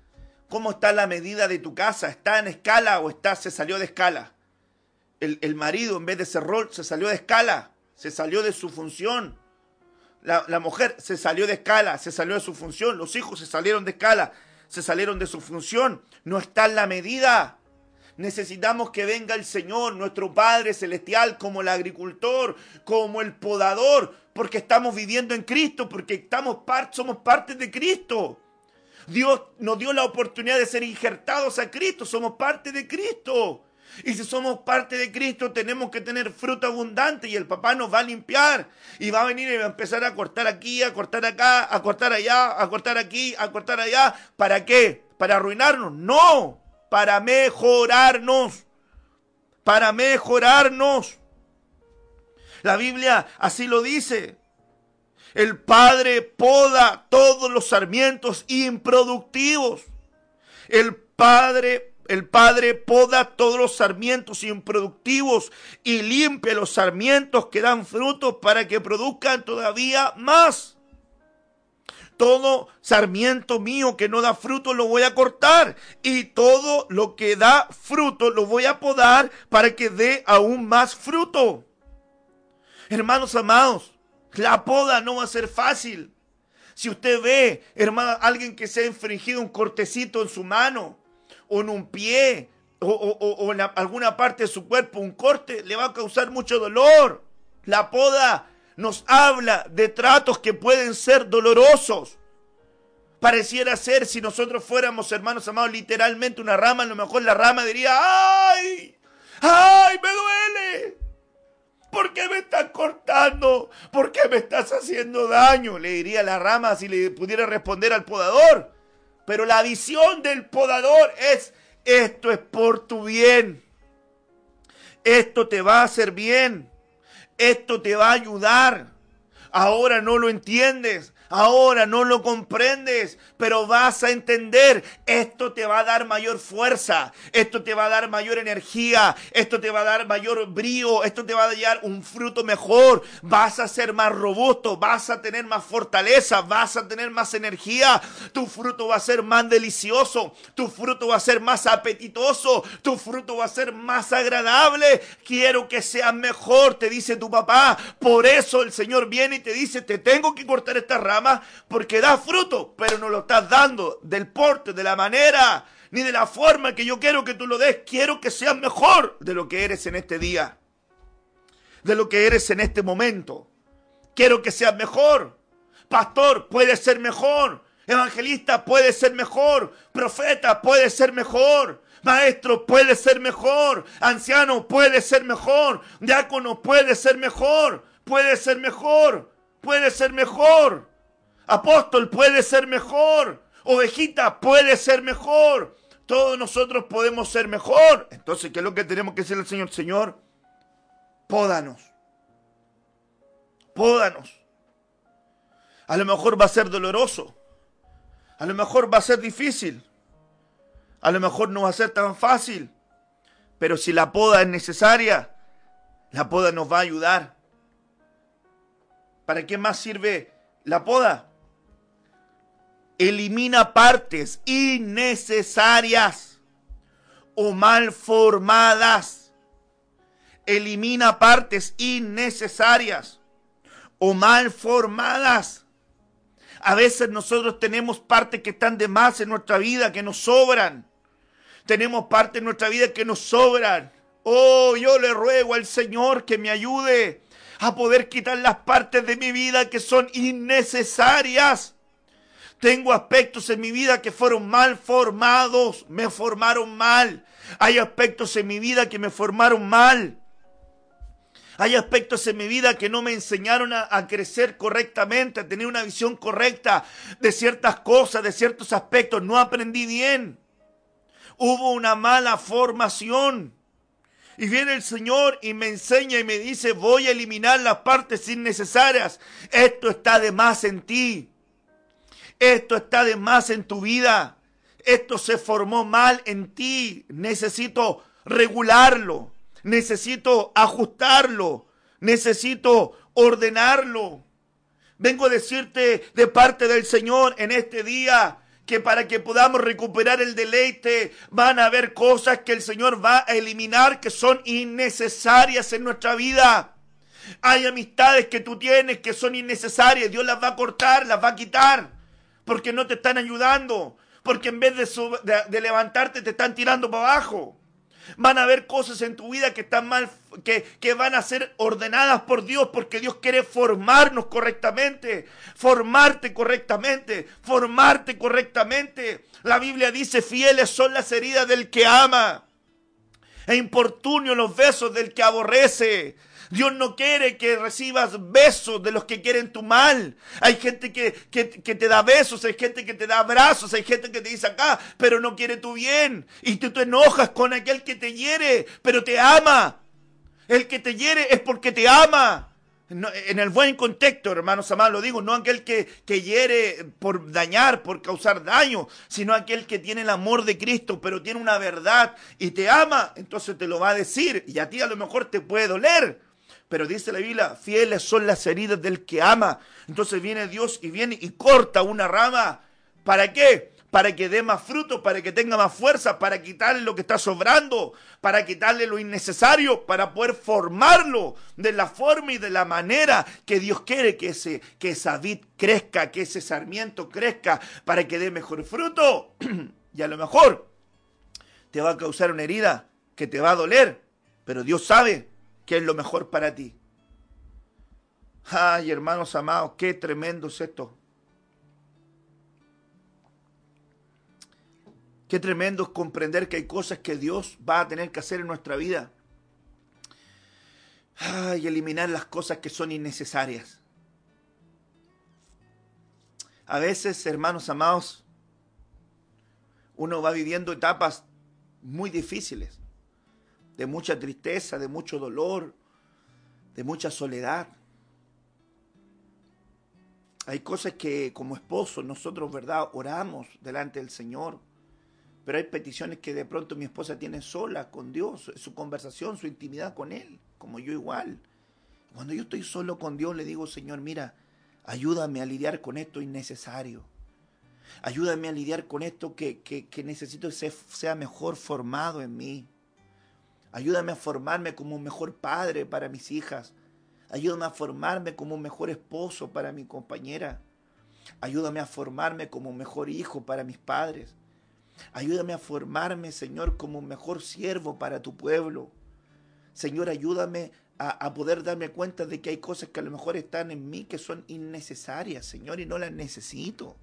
¿Cómo está la medida de tu casa? ¿Está en escala o está, se salió de escala? El, el marido en vez de ser rol se salió de escala, se salió de su función. La, la mujer se salió de escala, se salió de su función. Los hijos se salieron de escala se salieron de su función, no está en la medida. Necesitamos que venga el Señor, nuestro Padre Celestial, como el agricultor, como el podador, porque estamos viviendo en Cristo, porque estamos somos parte de Cristo. Dios nos dio la oportunidad de ser injertados a Cristo, somos parte de Cristo. Y si somos parte de Cristo, tenemos que tener fruto abundante y el papá nos va a limpiar y va a venir y va a empezar a cortar aquí, a cortar acá, a cortar allá, a cortar aquí, a cortar allá. ¿Para qué? ¿Para arruinarnos? No, para mejorarnos. Para mejorarnos. La Biblia así lo dice. El Padre poda todos los sarmientos improductivos. El Padre el Padre poda todos los sarmientos improductivos y limpia los sarmientos que dan frutos para que produzcan todavía más. Todo sarmiento mío que no da fruto lo voy a cortar y todo lo que da fruto lo voy a podar para que dé aún más fruto. Hermanos amados, la poda no va a ser fácil. Si usted ve, hermano, alguien que se ha infringido un cortecito en su mano, o en un pie o, en alguna parte de su cuerpo, un corte, le va a causar mucho dolor. La poda nos habla de tratos que pueden ser dolorosos. Pareciera ser si nosotros fuéramos hermanos amados literalmente una rama, a lo mejor la rama diría, ¡ay! ¡ay! ¡Me duele! ¿Por qué me estás cortando? ¿Por qué me estás haciendo daño? Le diría la rama si le pudiera responder al podador. Pero la visión del podador es, esto es por tu bien. Esto te va a hacer bien. Esto te va a ayudar. Ahora no lo entiendes. Ahora no lo comprendes, pero vas a entender. Esto te va a dar mayor fuerza, esto te va a dar mayor energía, esto te va a dar mayor brío, esto te va a dar un fruto mejor. Vas a ser más robusto, vas a tener más fortaleza, vas a tener más energía. Tu fruto va a ser más delicioso, tu fruto va a ser más apetitoso, tu fruto va a ser más agradable. Quiero que seas mejor, te dice tu papá. Por eso el Señor viene y te dice, te tengo que cortar esta rama porque da fruto, pero no lo estás dando del porte, de la manera, ni de la forma que yo quiero que tú lo des. Quiero que seas mejor de lo que eres en este día, de lo que eres en este momento. Quiero que seas mejor. Pastor, puede ser mejor. Evangelista, puede ser mejor. Profeta, puede ser mejor. Maestro puede ser mejor. Anciano puede ser mejor. Diácono puede ser mejor. Puede ser mejor. Puede ser mejor. Apóstol puede ser mejor. Ovejita puede ser mejor. Todos nosotros podemos ser mejor. Entonces, ¿qué es lo que tenemos que decirle al Señor? Señor, pódanos. Pódanos. A lo mejor va a ser doloroso. A lo mejor va a ser difícil. A lo mejor no va a ser tan fácil. Pero si la poda es necesaria, la poda nos va a ayudar. ¿Para qué más sirve la poda? Elimina partes innecesarias o mal formadas. Elimina partes innecesarias o mal formadas. A veces nosotros tenemos partes que están de más en nuestra vida, que nos sobran. Tenemos partes en nuestra vida que nos sobran. Oh, yo le ruego al Señor que me ayude a poder quitar las partes de mi vida que son innecesarias tengo aspectos en mi vida que fueron mal formados, me formaron mal. Hay aspectos en mi vida que me formaron mal. Hay aspectos en mi vida que no me enseñaron a, crecer correctamente, a tener una visión correcta de ciertas cosas, de ciertos aspectos. No aprendí bien. Hubo una mala formación. Y viene el Señor y me enseña y me dice, voy a eliminar las partes innecesarias. Esto está de más en ti. Esto está de más en tu vida. Esto se formó mal en ti. Necesito regularlo. Necesito ajustarlo. Necesito ordenarlo. Vengo a decirte de parte del Señor en este día que para que podamos recuperar el deleite van a haber cosas que el Señor va a eliminar que son innecesarias en nuestra vida. Hay amistades que tú tienes que son innecesarias. Dios las va a cortar, las va a quitar porque no te están ayudando, porque en vez de, levantarte te están tirando para abajo. Van a haber cosas en tu vida que están mal, que, que, van a ser ordenadas por Dios, porque Dios quiere formarnos correctamente, formarte correctamente, formarte correctamente. La Biblia dice, fieles son las heridas del que ama, e importunio los besos del que aborrece. Dios no quiere que recibas besos de los que quieren tu mal. Hay gente que, te da besos, hay gente que te da abrazos, hay gente que te dice acá, pero no quiere tu bien. Y tú te enojas con aquel que te hiere, pero te ama. El que te hiere es porque te ama. en el buen contexto, hermanos amados, lo digo, no aquel que, que hiere por dañar, por causar daño, sino aquel que tiene el amor de Cristo, pero tiene una verdad y te ama, entonces te lo va a decir y a ti a lo mejor te puede doler, pero dice la Biblia, fieles son las heridas del que ama. Entonces viene Dios y viene y corta una rama. ¿Para qué? Para que dé más fruto, para que tenga más fuerza, para quitarle lo que está sobrando, para quitarle lo innecesario, para poder formarlo de la forma y de la manera que Dios quiere que, ese, que esa vid crezca, que ese sarmiento crezca, para que dé mejor fruto. y a lo mejor te va a causar una herida que te va a doler, pero Dios sabe ¿Qué es lo mejor para ti. Ay, hermanos amados, qué tremendo es esto. Qué tremendo es comprender que hay cosas que Dios va a tener que hacer en nuestra vida. Ay, eliminar las cosas que son innecesarias. A veces, hermanos amados, uno va viviendo etapas muy difíciles de mucha tristeza, de mucho dolor, de mucha soledad. Hay cosas que como esposo nosotros, ¿verdad? Oramos delante del Señor. Pero hay peticiones que de pronto mi esposa tiene sola con Dios, su conversación, su intimidad con Él, como yo igual. Cuando yo estoy solo con Dios, le digo, Señor, mira, ayúdame a lidiar con esto innecesario. Ayúdame a lidiar con esto que, que, necesito que sea mejor formado en mí. Ayúdame a formarme como un mejor padre para mis hijas. Ayúdame a formarme como un mejor esposo para mi compañera. Ayúdame a formarme como un mejor hijo para mis padres. Ayúdame a formarme, Señor, como un mejor siervo para tu pueblo. Señor, ayúdame a, poder darme cuenta de que hay cosas que a lo mejor están en mí que son innecesarias, Señor, y no las necesito.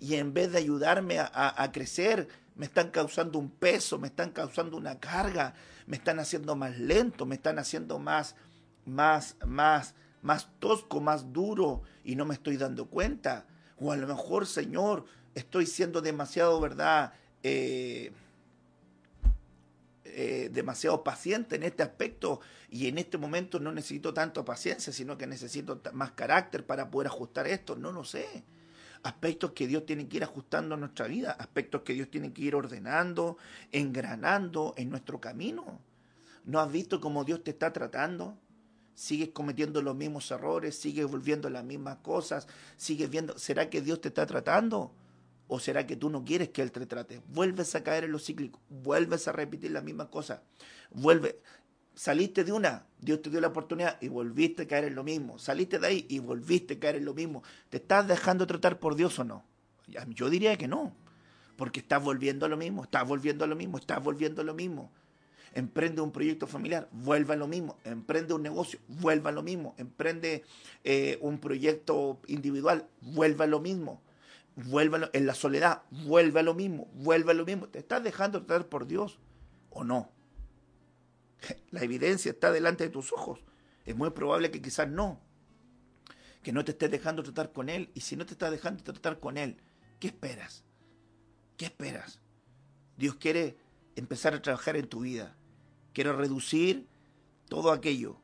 Y en vez de ayudarme a, crecer, me están causando un peso, me están causando una carga, me están haciendo más lento, me están haciendo más, más, más, más tosco, más duro, y no me estoy dando cuenta. O a lo mejor, Señor, estoy siendo demasiado, ¿verdad? Eh, eh, demasiado paciente en este aspecto y en este momento no necesito tanto paciencia, sino que necesito más carácter para poder ajustar esto, no lo sé. Aspectos que Dios tiene que ir ajustando en nuestra vida, aspectos que Dios tiene que ir ordenando, engranando en nuestro camino. ¿No has visto cómo Dios te está tratando? sigues cometiendo los mismos errores, sigues volviendo las mismas cosas, sigues viendo, ¿será que Dios te está tratando? ¿O será que tú no quieres que Él te trate? Vuelves a caer en lo cíclico, vuelves a repetir la misma cosa, vuelve, saliste de una, Dios te dio la oportunidad y volviste a caer en lo mismo, saliste de ahí y volviste a caer en lo mismo. ¿Te estás dejando tratar por Dios o no? Yo diría que no, porque estás volviendo a lo mismo, estás volviendo a lo mismo, estás volviendo a lo mismo. Emprende un proyecto familiar, vuelva a lo mismo. Emprende un negocio, vuelva a lo mismo. Emprende eh, un proyecto individual, vuelva a lo mismo vuelve en la soledad, vuelve a lo mismo, vuelve a lo mismo. ¿Te estás dejando tratar por Dios o no? La evidencia está delante de tus ojos. Es muy probable que quizás no. Que no te estés dejando tratar con Él. Y si no te estás dejando tratar con Él, ¿qué esperas? ¿Qué esperas? Dios quiere empezar a trabajar en tu vida. Quiere reducir todo aquello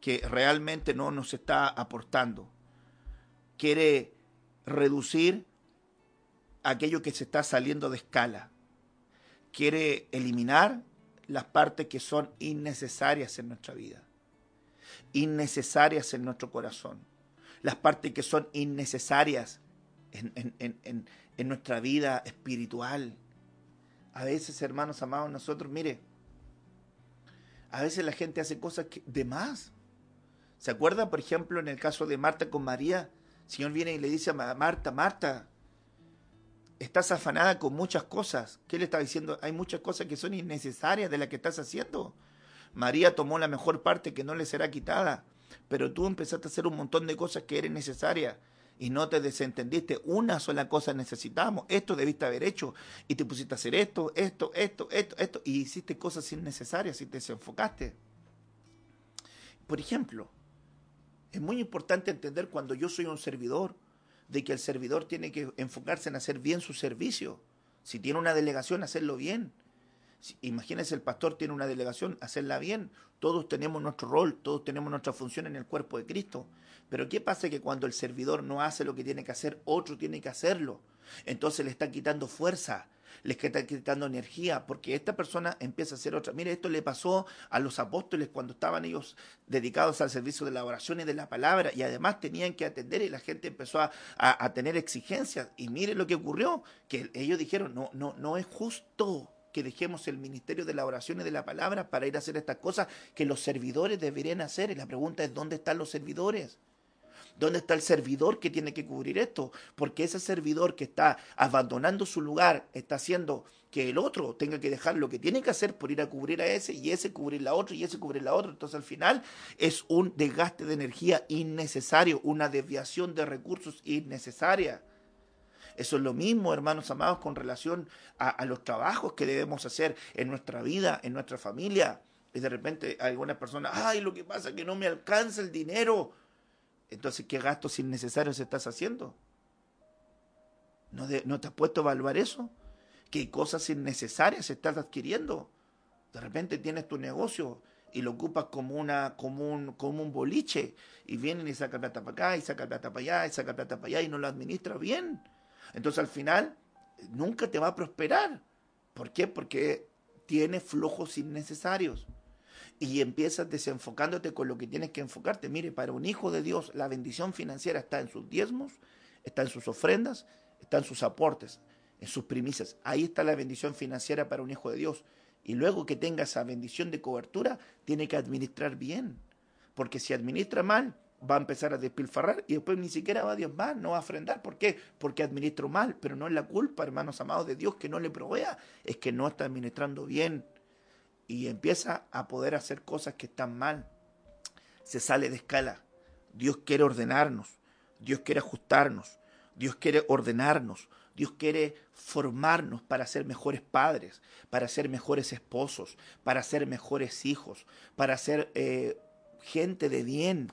que realmente no nos está aportando. Quiere reducir aquello que se está saliendo de escala. Quiere eliminar las partes que son innecesarias en nuestra vida, innecesarias en nuestro corazón, las partes que son innecesarias en, nuestra vida espiritual. A veces, hermanos amados, nosotros, mire, a veces la gente hace cosas de más. ¿Se acuerda, por ejemplo, en el caso de Marta con María? El Señor viene y le dice a Marta, Marta, estás afanada con muchas cosas. ¿Qué le está diciendo? Hay muchas cosas que son innecesarias de las que estás haciendo. María tomó la mejor parte que no le será quitada, pero tú empezaste a hacer un montón de cosas que eran necesarias y no te desentendiste. Una sola cosa necesitamos, esto debiste haber hecho y te pusiste a hacer esto, esto, esto, esto, esto y hiciste cosas innecesarias y te desenfocaste. Por ejemplo, es muy importante entender cuando yo soy un servidor, de que el servidor tiene que enfocarse en hacer bien su servicio. Si tiene una delegación, hacerlo bien. imagínense, el pastor tiene una delegación, hacerla bien. Todos tenemos nuestro rol, todos tenemos nuestra función en el cuerpo de Cristo. Pero ¿qué pasa que cuando el servidor no hace lo que tiene que hacer, otro tiene que hacerlo? Entonces le está quitando fuerza, les está quitando energía, porque esta persona empieza a hacer otra. Mire, esto le pasó a los apóstoles cuando estaban ellos dedicados al servicio de la oración y de la palabra, y además tenían que atender y la gente empezó a, a tener exigencias. Y mire lo que ocurrió, que ellos dijeron, no, no, no es justo que dejemos el ministerio de la oración y de la palabra para ir a hacer estas cosas que los servidores deberían hacer. Y la pregunta es, ¿dónde están los servidores? ¿Dónde está el servidor que tiene que cubrir esto? Porque ese servidor que está abandonando su lugar está haciendo que el otro tenga que dejar lo que tiene que hacer por ir a cubrir a ese y ese cubrir la otra y ese cubrir la otra. Entonces al final es un desgaste de energía innecesario, una desviación de recursos innecesaria. Eso es lo mismo, hermanos amados, con relación a, a, los trabajos que debemos hacer en nuestra vida, en nuestra familia. Y de repente algunas personas, ay, lo que pasa es que no me alcanza el dinero. Entonces, ¿qué gastos innecesarios estás haciendo? ¿No, ¿No te has puesto a evaluar eso? ¿Qué cosas innecesarias estás adquiriendo? De repente tienes tu negocio y lo ocupas como, una, un, boliche y vienen y sacan plata para acá y sacan plata para allá y sacan plata para allá y no lo administra bien. Entonces al final nunca te va a prosperar. ¿Por qué? Porque tiene flujos innecesarios. Y empiezas desenfocándote con lo que tienes que enfocarte. Mire, para un hijo de Dios la bendición financiera está en sus diezmos, está en sus ofrendas, está en sus aportes, en sus primicias. Ahí está la bendición financiera para un hijo de Dios. Y luego que tenga esa bendición de cobertura, tiene que administrar bien. Porque si administra mal, va a empezar a despilfarrar y después ni siquiera va a Dios más, no va a ofrendar. ¿Por qué? Porque administró mal, pero no es la culpa, hermanos amados de Dios, que no le provea, es que no está administrando bien y empieza a poder hacer cosas que están mal. Se sale de escala. Dios quiere ordenarnos, Dios quiere ajustarnos, Dios quiere ordenarnos, Dios quiere formarnos para ser mejores padres, para ser mejores esposos, para ser mejores hijos, para ser eh, gente de bien.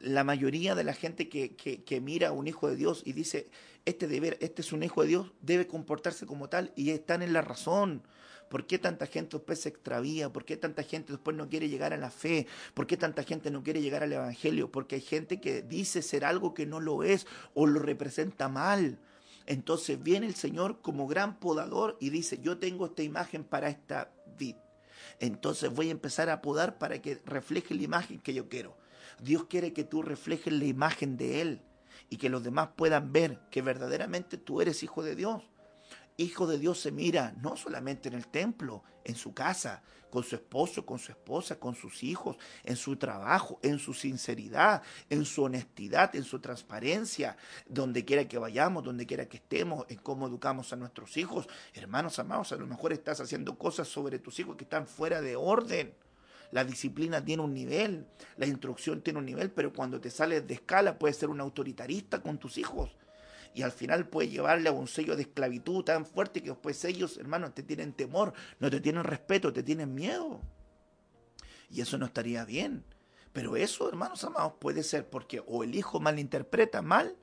La mayoría de la gente que, que, mira a un hijo de Dios y dice, este, deber, este es un hijo de Dios, debe comportarse como tal y están en la razón. ¿Por qué tanta gente después se extravía? ¿Por qué tanta gente después no quiere llegar a la fe? ¿Por qué tanta gente no quiere llegar al Evangelio? Porque hay gente que dice ser algo que no lo es o lo representa mal. Entonces viene el Señor como gran podador y dice, yo tengo esta imagen para esta vid. Entonces voy a empezar a podar para que refleje la imagen que yo quiero. Dios quiere que tú reflejes la imagen de Él y que los demás puedan ver que verdaderamente tú eres hijo de Dios hijo de Dios se mira no solamente en el templo, en su casa, con su esposo, con su esposa, con sus hijos, en su trabajo, en su sinceridad, en su honestidad, en su transparencia, donde quiera que vayamos, donde quiera que estemos, en cómo educamos a nuestros hijos. Hermanos amados, a lo mejor estás haciendo cosas sobre tus hijos que están fuera de orden. La disciplina tiene un nivel, la instrucción tiene un nivel, pero cuando te sales de escala puedes ser un autoritarista con tus hijos y al final puede llevarle a un sello de esclavitud tan fuerte que después ellos, hermanos, te tienen temor, no te tienen respeto, te tienen miedo. Y eso no estaría bien. Pero eso, hermanos amados, puede ser porque o el hijo malinterpreta mal,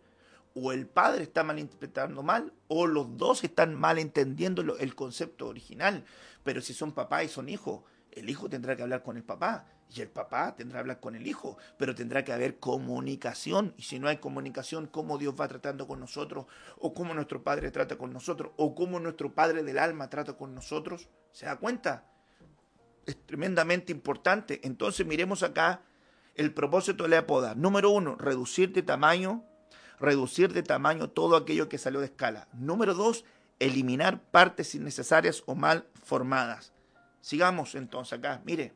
o el padre está malinterpretando mal, o los dos están malentendiendo el concepto original. Pero si son papá y son hijos, el hijo tendrá que hablar con el papá y el papá tendrá que hablar con el hijo, pero tendrá que haber comunicación. Y si no hay comunicación, ¿cómo Dios va tratando con nosotros? ¿O cómo nuestro Padre trata con nosotros? ¿O cómo nuestro Padre del alma trata con nosotros? ¿Se da cuenta? Es tremendamente importante. Entonces miremos acá el propósito de la poda. Número uno, reducir de tamaño, reducir de tamaño todo aquello que salió de escala. Número dos, eliminar partes innecesarias o mal formadas. Sigamos entonces acá. Mire,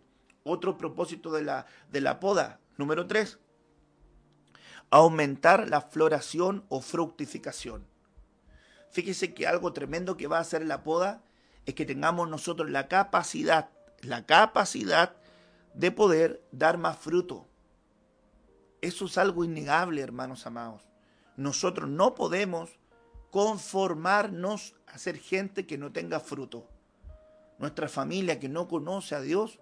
otro propósito de la, de la poda. Número tres, aumentar la floración o fructificación. Fíjese que algo tremendo que va a hacer la poda es que tengamos nosotros la capacidad, la capacidad de poder dar más fruto. Eso es algo innegable, hermanos amados. Nosotros no podemos conformarnos a ser gente que no tenga fruto. Nuestra familia que no conoce a Dios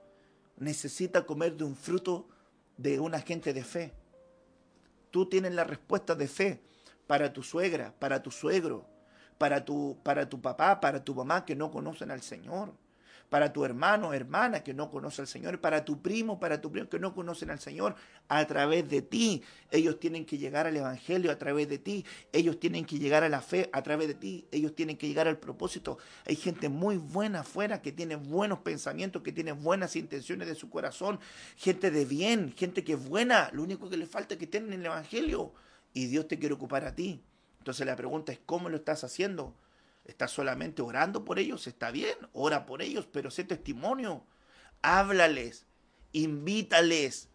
necesita comer de un fruto de una gente de fe. Tú tienes la respuesta de fe para tu suegra, para tu suegro, para tu, para tu papá, para tu mamá que no conocen al Señor para tu hermano, hermana que no conoce al Señor, para tu primo, para tu primo que no conocen al Señor, a través de ti. Ellos tienen que llegar al Evangelio a través de ti. Ellos tienen que llegar a la fe a través de ti. Ellos tienen que llegar al propósito. Hay gente muy buena afuera que tiene buenos pensamientos, que tiene buenas intenciones de su corazón. Gente de bien, gente que es buena. Lo único que le falta es que tienen el Evangelio. Y Dios te quiere ocupar a ti. Entonces la pregunta es, ¿cómo lo estás haciendo? ¿Estás solamente orando por ellos? Está bien, ora por ellos, pero sé testimonio. Háblales, invítales,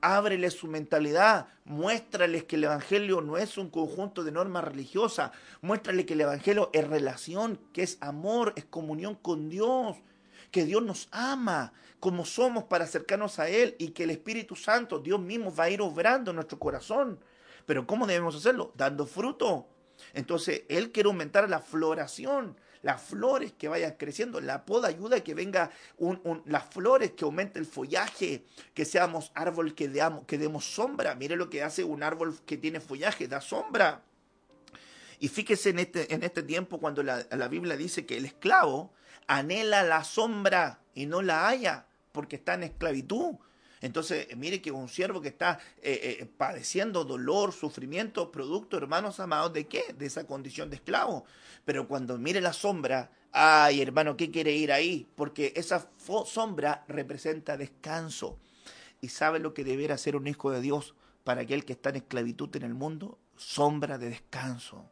ábreles su mentalidad, muéstrales que el Evangelio no es un conjunto de normas religiosas, muéstrales que el Evangelio es relación, que es amor, es comunión con Dios, que Dios nos ama como somos para acercarnos a Él y que el Espíritu Santo, Dios mismo, va a ir obrando en nuestro corazón. Pero ¿cómo debemos hacerlo? Dando fruto. Entonces, él quiere aumentar la floración, las flores que vayan creciendo. La poda ayuda a que venga las flores, que aumente el follaje, que seamos árbol que, demos sombra. Mire lo que hace un árbol que tiene follaje, da sombra. Y fíjese en este, en este tiempo cuando la, la Biblia dice que el esclavo anhela la sombra y no la haya. porque está en esclavitud. Entonces, mire que un siervo que está eh, eh, padeciendo dolor, sufrimiento, producto, hermanos amados, ¿de qué? De esa condición de esclavo. Pero cuando mire la sombra, ay, hermano, ¿qué quiere ir ahí? Porque esa sombra representa descanso. ¿Y sabe lo que deberá hacer un hijo de Dios para aquel que está en esclavitud en el mundo? Sombra de descanso.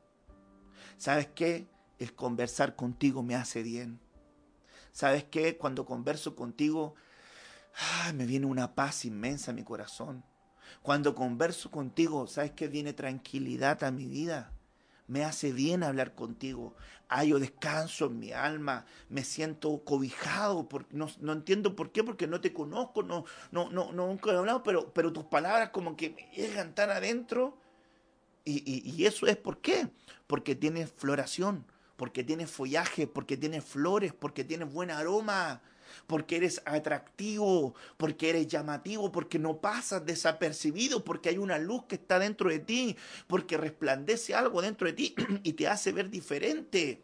¿Sabes qué? El conversar contigo me hace bien. ¿Sabes qué? Cuando converso contigo, me viene una paz inmensa a mi corazón. Cuando converso contigo, ¿sabes qué? Viene tranquilidad a mi vida. Me hace bien hablar contigo. Hallo descanso en mi alma. Me siento cobijado. no, no, entiendo por qué, porque no te conozco, no, no, no, nunca he hablado, pero, pero tus palabras como que me llegan tan adentro. Y, y, y eso es por qué. Porque tienes floración, porque tienes follaje, porque tienes flores, porque tienes buen aroma porque eres atractivo, porque eres llamativo, porque no pasas desapercibido, porque hay una luz que está dentro de ti, porque resplandece algo dentro de ti y te hace ver diferente.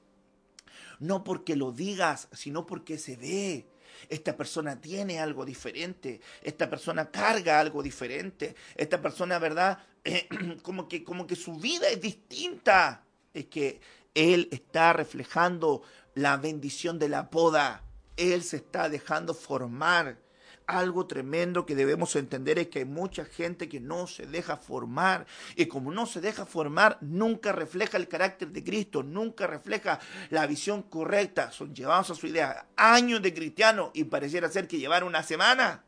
No porque lo digas, sino porque se ve. Esta persona tiene algo diferente, esta persona carga algo diferente, esta persona, ¿verdad? como, que, como que su vida es distinta. Es que él está reflejando la bendición de la poda. Él se está dejando formar. Algo tremendo que debemos entender es que hay mucha gente que no se deja formar. Y como no se deja formar, nunca refleja el carácter de Cristo, nunca refleja la visión correcta. Son llevados a su idea años de cristiano y pareciera ser que llevar una semana.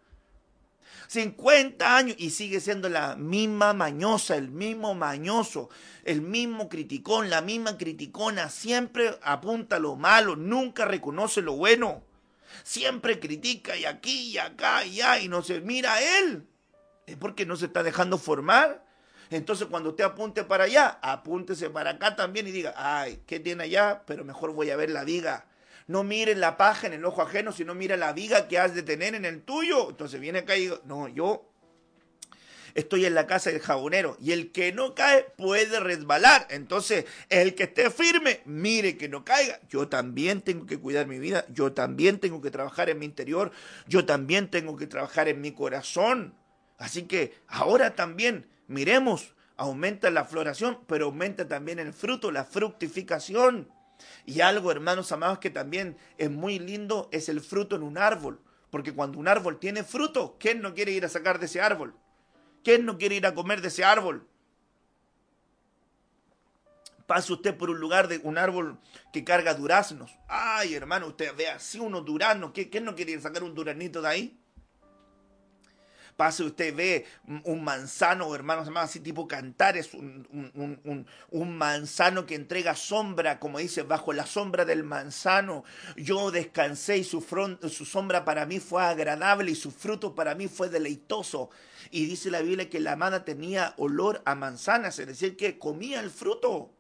50 años y sigue siendo la misma mañosa, el mismo mañoso, el mismo criticón, la misma criticona, siempre apunta lo malo, nunca reconoce lo bueno. Siempre critica y aquí y acá y allá y no se mira a él. Es porque no se está dejando formar. Entonces cuando usted apunte para allá, apúntese para acá también y diga, ay, ¿qué tiene allá? Pero mejor voy a ver la viga. No mire la paja en el ojo ajeno, sino mira la viga que has de tener en el tuyo. Entonces viene acá y digo, no, yo estoy en la casa del jabonero y el que no cae puede resbalar. Entonces, el que esté firme, mire que no caiga. Yo también tengo que cuidar mi vida, yo también tengo que trabajar en mi interior, yo también tengo que trabajar en mi corazón. Así que ahora también miremos, aumenta la floración, pero aumenta también el fruto, la fructificación. Y algo, hermanos amados, que también es muy lindo, es el fruto en un árbol. Porque cuando un árbol tiene fruto, ¿quién no quiere ir a sacar de ese árbol? ¿Quién no quiere ir a comer de ese árbol? Pase usted por un lugar de un árbol que carga duraznos. Ay, hermano, usted ve así unos duraznos. ¿Quién no quiere sacar un duraznito de ahí? Pase usted ve un manzano, hermanos, así tipo cantares, un, un, un, manzano que entrega sombra, como dice, bajo la sombra del manzano. Yo descansé y su, su sombra para mí fue agradable y su fruto para mí fue deleitoso. Y dice la Biblia que la amada tenía olor a manzanas, es decir, que comía el fruto.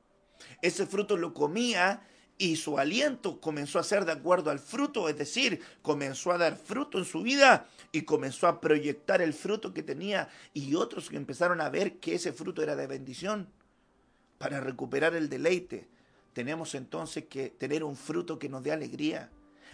Ese fruto lo comía y su aliento comenzó a ser de acuerdo al fruto, es decir, comenzó a dar fruto en su vida y comenzó a proyectar el fruto que tenía y otros que empezaron a ver que ese fruto era de bendición. Para recuperar el deleite, tenemos entonces que tener un fruto que nos dé alegría.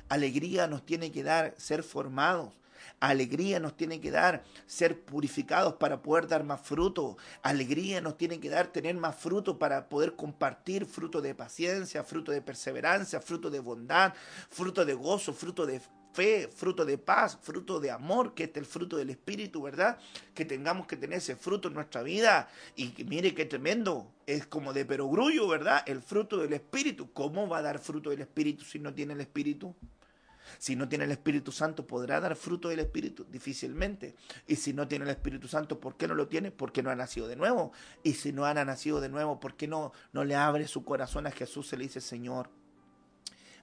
Alegría nos tiene que dar ser formados, Alegría nos tiene que dar ser purificados para poder dar más fruto. Alegría nos tiene que dar tener más fruto para poder compartir fruto de paciencia, fruto de perseverancia, fruto de bondad, fruto de gozo, fruto de fe, fruto de paz, fruto de amor, que es el fruto del Espíritu, ¿verdad? Que tengamos que tener ese fruto en nuestra vida. Y mire qué tremendo, es como de perogrullo, ¿verdad? El fruto del Espíritu. ¿Cómo va a dar fruto del Espíritu si no tiene el Espíritu? Si no tiene el Espíritu Santo, ¿podrá dar fruto del Espíritu? Difícilmente. Y si no tiene el Espíritu Santo, ¿por qué no lo tiene? Porque no ha nacido de nuevo. Y si no ha nacido de nuevo, ¿por qué no, no le abre su corazón a Jesús? Se le dice, Señor,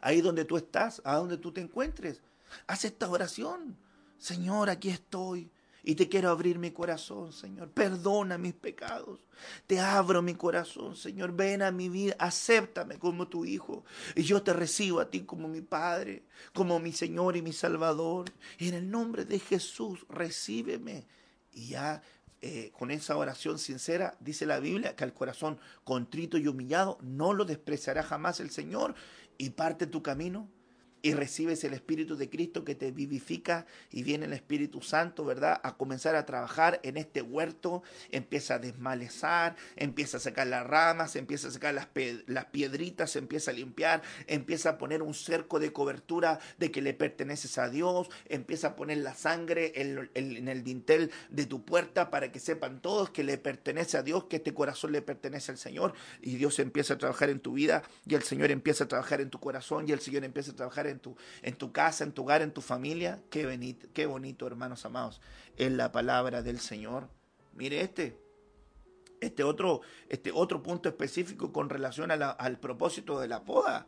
ahí donde tú estás, a donde tú te encuentres, haz esta oración. Señor, aquí estoy. Y te quiero abrir mi corazón, Señor. Perdona mis pecados. Te abro mi corazón, Señor. Ven a mi vida. Acéptame como tu hijo. Y yo te recibo a ti como mi Padre, como mi Señor y mi Salvador. En el nombre de Jesús, recíbeme. Y ya eh, con esa oración sincera, dice la Biblia, que al corazón contrito y humillado no lo despreciará jamás el Señor. Y parte tu camino y recibes el Espíritu de Cristo que te vivifica y viene el Espíritu Santo, ¿verdad? A comenzar a trabajar en este huerto, empieza a desmalezar, empieza a sacar las ramas, empieza a sacar las, las piedritas, empieza a limpiar, empieza a poner un cerco de cobertura de que le perteneces a Dios, empieza a poner la sangre en, en el dintel de tu puerta para que sepan todos que le pertenece a Dios, que este corazón le pertenece al Señor y Dios empieza a trabajar en tu vida y el Señor empieza a trabajar en tu corazón y el Señor empieza a trabajar en en tu, casa, en tu hogar, en tu familia. Qué bonito, qué bonito, hermanos amados, es la palabra del Señor. Mire este, este otro, este otro punto específico con relación al propósito de la poda.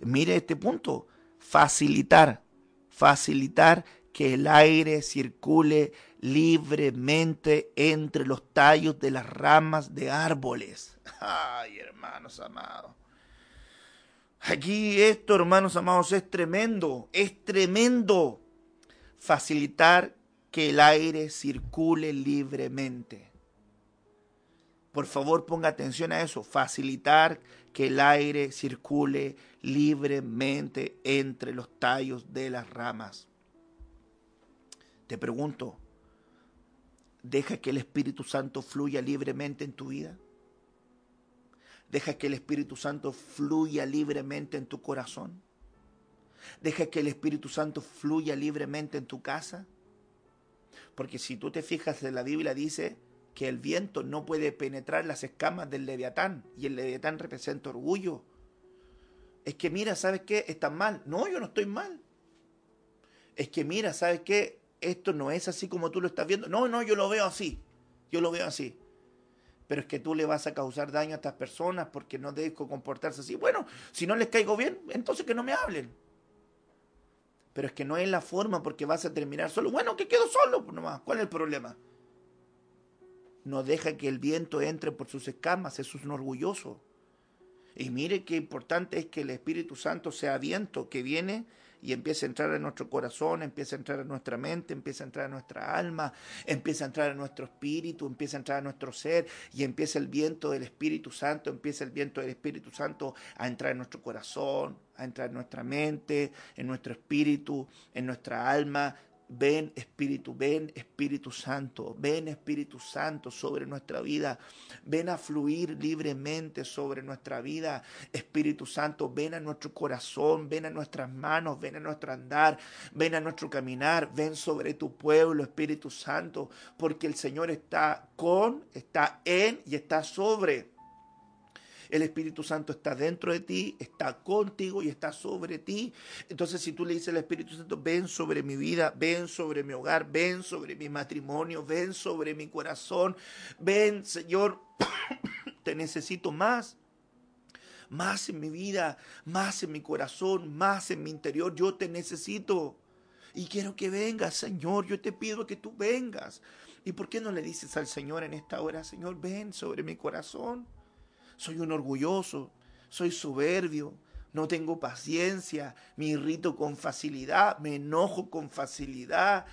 Mire este punto, facilitar, facilitar que el aire circule libremente entre los tallos de las ramas de árboles. Ay, hermanos amados. Aquí esto, hermanos amados, es tremendo, es tremendo facilitar que el aire circule libremente. Por favor, ponga atención a eso, facilitar que el aire circule libremente entre los tallos de las ramas. Te pregunto, ¿deja que el Espíritu Santo fluya libremente en tu vida? Deja que el Espíritu Santo fluya libremente en tu corazón. Deja que el Espíritu Santo fluya libremente en tu casa. Porque si tú te fijas en la Biblia dice que el viento no puede penetrar las escamas del leviatán y el leviatán representa orgullo. Es que mira, ¿sabes qué? Estás mal. No, yo no estoy mal. Es que mira, ¿sabes qué? Esto no es así como tú lo estás viendo. No, no, yo lo veo así. Yo lo veo así pero es que tú le vas a causar daño a estas personas porque no debes comportarse así. Bueno, si no les caigo bien, entonces que no me hablen. Pero es que no es la forma porque vas a terminar solo. Bueno, que quedo solo pues nomás. ¿Cuál es el problema? No deja que el viento entre por sus escamas, eso es un orgulloso. Y mire qué importante es que el Espíritu Santo sea viento que viene y empieza a entrar en nuestro corazón, empieza a entrar en nuestra mente, empieza a entrar en nuestra alma, empieza a entrar en nuestro espíritu, empieza a entrar en nuestro ser y empieza el viento del Espíritu Santo, empieza el viento del Espíritu Santo a entrar en nuestro corazón, a entrar en nuestra mente, en nuestro espíritu, en nuestra alma, Ven Espíritu, ven Espíritu Santo, ven Espíritu Santo sobre nuestra vida. Ven a fluir libremente sobre nuestra vida. Espíritu Santo, ven a nuestro corazón, ven a nuestras manos, ven a nuestro andar, ven a nuestro caminar, ven sobre tu pueblo, Espíritu Santo, porque el Señor está con, está en y está sobre. El Espíritu Santo está dentro de ti, está contigo y está sobre ti. Entonces si tú le dices al Espíritu Santo, ven sobre mi vida, ven sobre mi hogar, ven sobre mi matrimonio, ven sobre mi corazón, ven Señor, te necesito más más en mi vida, más en mi corazón, más en mi interior. Yo te necesito. Y quiero que vengas, Señor. Yo te pido que tú vengas. ¿Y por qué no le dices al Señor en esta hora, Señor, ven sobre mi corazón? Soy un orgulloso, soy soberbio, no tengo paciencia, me irrito con facilidad, me enojo con facilidad,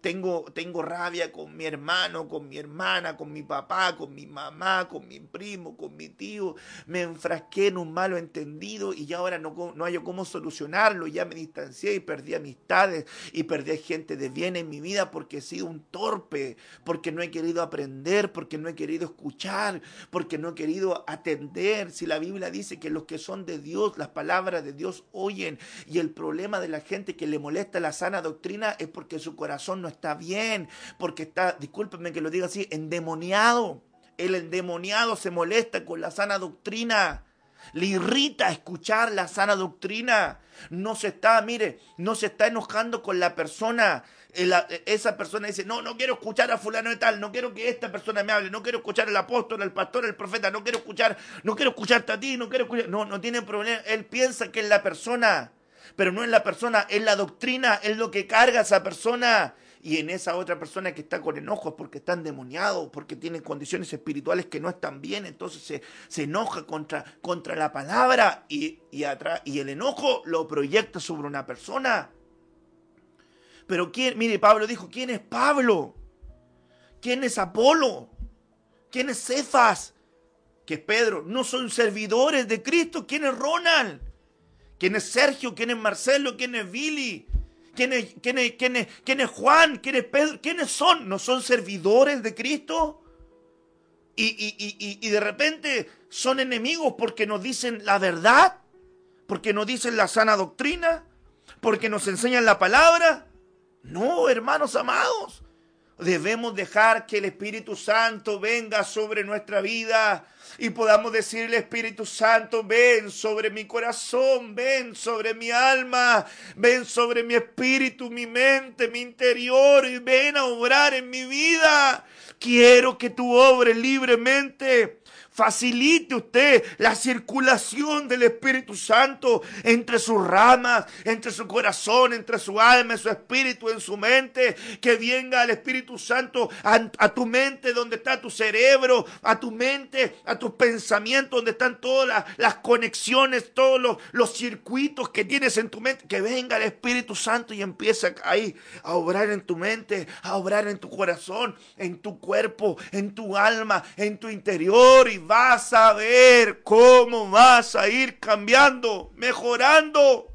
tengo, tengo rabia con mi hermano, con mi hermana, con mi papá, con mi mamá, con mi primo, con mi tío. Me enfrasqué en un malo entendido y ya ahora no, no hay cómo solucionarlo. Ya me distancié y perdí amistades y perdí gente de bien en mi vida porque he sido un torpe, porque no he querido aprender, porque no he querido escuchar, porque no he querido atender. Si la Biblia dice que los que son de Dios, las palabras de Dios oyen y el problema de la gente que le molesta la sana doctrina es porque su corazón no está bien, porque está, discúlpenme que lo diga así, endemoniado. El endemoniado se molesta con la sana doctrina. Le irrita escuchar la sana doctrina. No se está, mire, no se está enojando con la persona. Esa persona dice, no, no quiero escuchar a fulano de tal, no quiero que esta persona me hable, no quiero escuchar al apóstol, al pastor, al profeta, no quiero escuchar, no quiero escucharte a ti, no quiero escuchar. No, no tiene problema. Él piensa que es la persona, pero no es la persona, es la doctrina, es lo que carga esa persona y en esa otra persona que está con enojos porque está endemoniado, porque tiene condiciones espirituales que no están bien, entonces se, se enoja contra, contra la palabra y, y, y el enojo lo proyecta sobre una persona. Pero quién, mire, Pablo dijo, ¿quién es Pablo? ¿Quién es Apolo? ¿Quién es Cefas? Que es Pedro. No son servidores de Cristo. ¿Quién es Ronald? ¿Quién es Sergio? ¿Quién es Marcelo? ¿Quién es Billy? ¿Quién es, Juan? ¿Quién es Pedro? ¿Quiénes son? ¿No son servidores de Cristo? Y, y, y, y de repente son enemigos porque nos dicen la verdad, porque nos dicen la sana doctrina, porque nos enseñan la palabra. No, hermanos amados. Debemos dejar que el Espíritu Santo venga sobre nuestra vida y podamos decirle, Espíritu Santo, ven sobre mi corazón, ven sobre mi alma, ven sobre mi espíritu, mi mente, mi interior y ven a obrar en mi vida. Quiero que tú obres libremente Facilite usted la circulación del Espíritu Santo entre sus ramas, entre su corazón, entre su alma, en su espíritu, en su mente. Que venga el Espíritu Santo a, tu mente, donde está tu cerebro, a tu mente, a tus pensamientos, donde están todas las, conexiones, todos los, circuitos que tienes en tu mente. Que venga el Espíritu Santo y empiece ahí a obrar en tu mente, a obrar en tu corazón, en tu cuerpo, en tu alma, en tu interior. Y vas a ver cómo vas a ir cambiando, mejorando.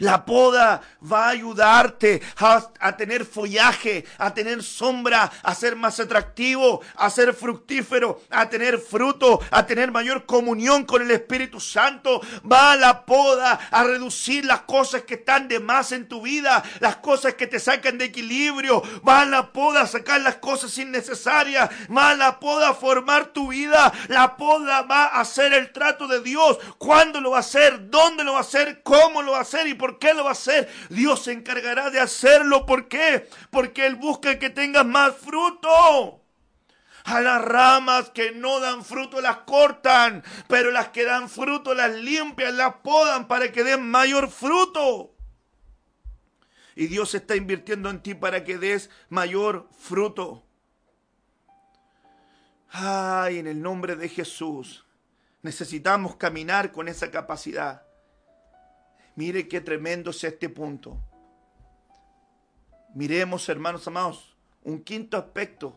La poda va a ayudarte a, tener follaje, a tener sombra, a ser más atractivo, a ser fructífero, a tener fruto, a tener mayor comunión con el Espíritu Santo. Va la poda a reducir las cosas que están de más en tu vida, las cosas que te sacan de equilibrio. Va la poda a sacar las cosas innecesarias. Va la poda a formar tu vida. La poda va a hacer el trato de Dios. ¿Cuándo lo va a hacer? ¿Dónde lo va a hacer? ¿Cómo lo va a hacer? ¿Y por ¿Por qué lo va a hacer? Dios se encargará de hacerlo. ¿Por qué? Porque Él busca que tengas más fruto. A las ramas que no dan fruto las cortan, pero las que dan fruto las limpian, las podan para que den mayor fruto. Y Dios está invirtiendo en ti para que des mayor fruto. Ay, en el nombre de Jesús, necesitamos caminar con esa capacidad. Mire qué tremendo es este punto. Miremos, hermanos amados, un quinto aspecto.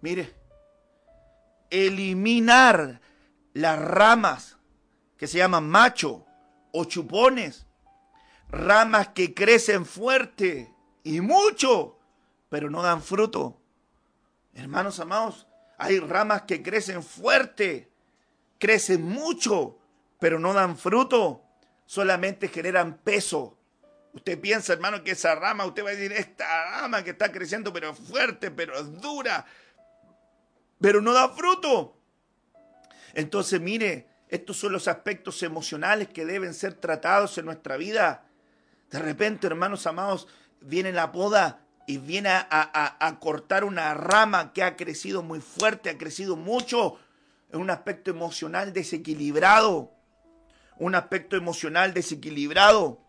Mire, eliminar las ramas que se llaman macho o chupones, ramas que crecen fuerte y mucho, pero no dan fruto. Hermanos amados, hay ramas que crecen fuerte, crecen mucho, pero no dan fruto, solamente generan peso. Usted piensa, hermano, que esa rama, usted va a decir, esta rama que está creciendo, pero fuerte, pero dura, pero no da fruto. Entonces, mire, estos son los aspectos emocionales que deben ser tratados en nuestra vida. De repente, hermanos amados, viene la poda y viene a, a, cortar una rama que ha crecido muy fuerte, ha crecido mucho, en un aspecto emocional desequilibrado un aspecto emocional desequilibrado.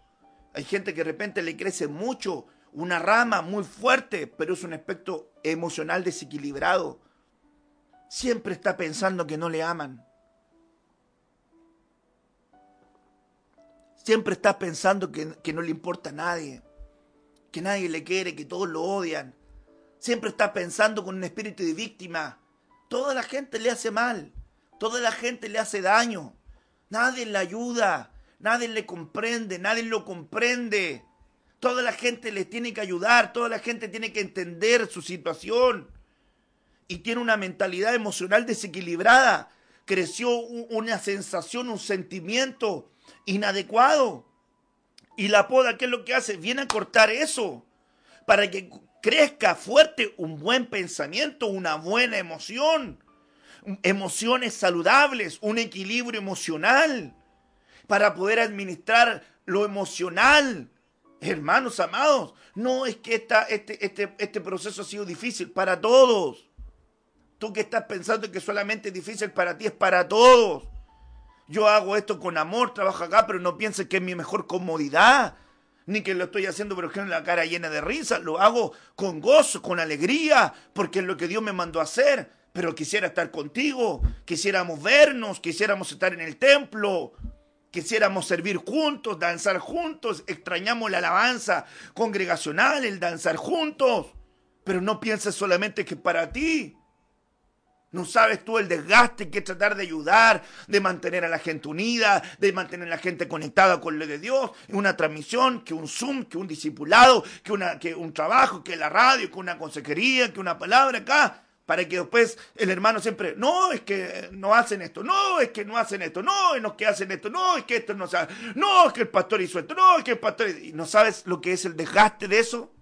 Hay gente que de repente le crece mucho, una rama muy fuerte, pero es un aspecto emocional desequilibrado. Siempre está pensando que no le aman. Siempre está pensando que, que no le importa a nadie, que nadie le quiere, que todos lo odian. Siempre está pensando con un espíritu de víctima. Toda la gente le hace mal, toda la gente le hace daño. Nadie le ayuda, nadie le comprende, nadie lo comprende. Toda la gente le tiene que ayudar, toda la gente tiene que entender su situación. Y tiene una mentalidad emocional desequilibrada. Creció una sensación, un sentimiento inadecuado. Y la poda, ¿qué es lo que hace? Viene a cortar eso. Para que crezca fuerte un buen pensamiento, una buena emoción emociones saludables, un equilibrio emocional, para poder administrar lo emocional. Hermanos amados, no es que esta, este, este, este proceso ha sido difícil para todos. Tú que estás pensando que solamente es difícil para ti, es para todos. Yo hago esto con amor, trabajo acá, pero no pienses que es mi mejor comodidad, ni que lo estoy haciendo pero con la cara llena de risa. Lo hago con gozo, con alegría, porque es lo que Dios me mandó hacer pero quisiera estar contigo, quisiéramos vernos, quisiéramos estar en el templo, quisiéramos servir juntos, danzar juntos, extrañamos la alabanza congregacional, el danzar juntos, pero no pienses solamente que para ti. No sabes tú el desgaste que es tratar de ayudar, de mantener a la gente unida, de mantener a la gente conectada con lo de Dios, una transmisión, que un Zoom, que un discipulado, que, una, que un trabajo, que la radio, que una consejería, que una palabra acá, para que después el hermano siempre, no, es que no hacen esto, no, es que no hacen esto, no, es que hacen esto, no, es que esto no sabe, no, es que el pastor hizo esto, no, es que el pastor... ¿Y no sabes lo que es el desgaste de eso?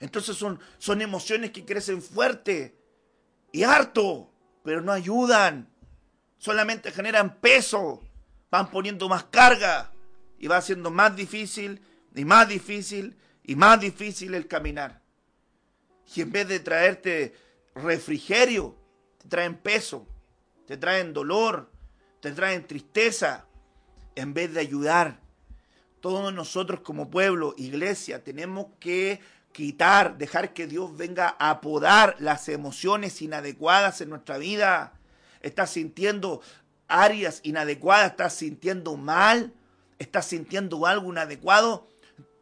Entonces son, son emociones que crecen fuerte y harto, pero no ayudan. Solamente generan peso, van poniendo más carga y va siendo más difícil y más difícil y más difícil el caminar. Y en vez de traerte refrigerio, te traen peso, te traen dolor, te traen tristeza, en vez de ayudar. Todos nosotros como pueblo, iglesia, tenemos que quitar, dejar que Dios venga a podar las emociones inadecuadas en nuestra vida. Estás sintiendo áreas inadecuadas, estás sintiendo mal, estás sintiendo algo inadecuado.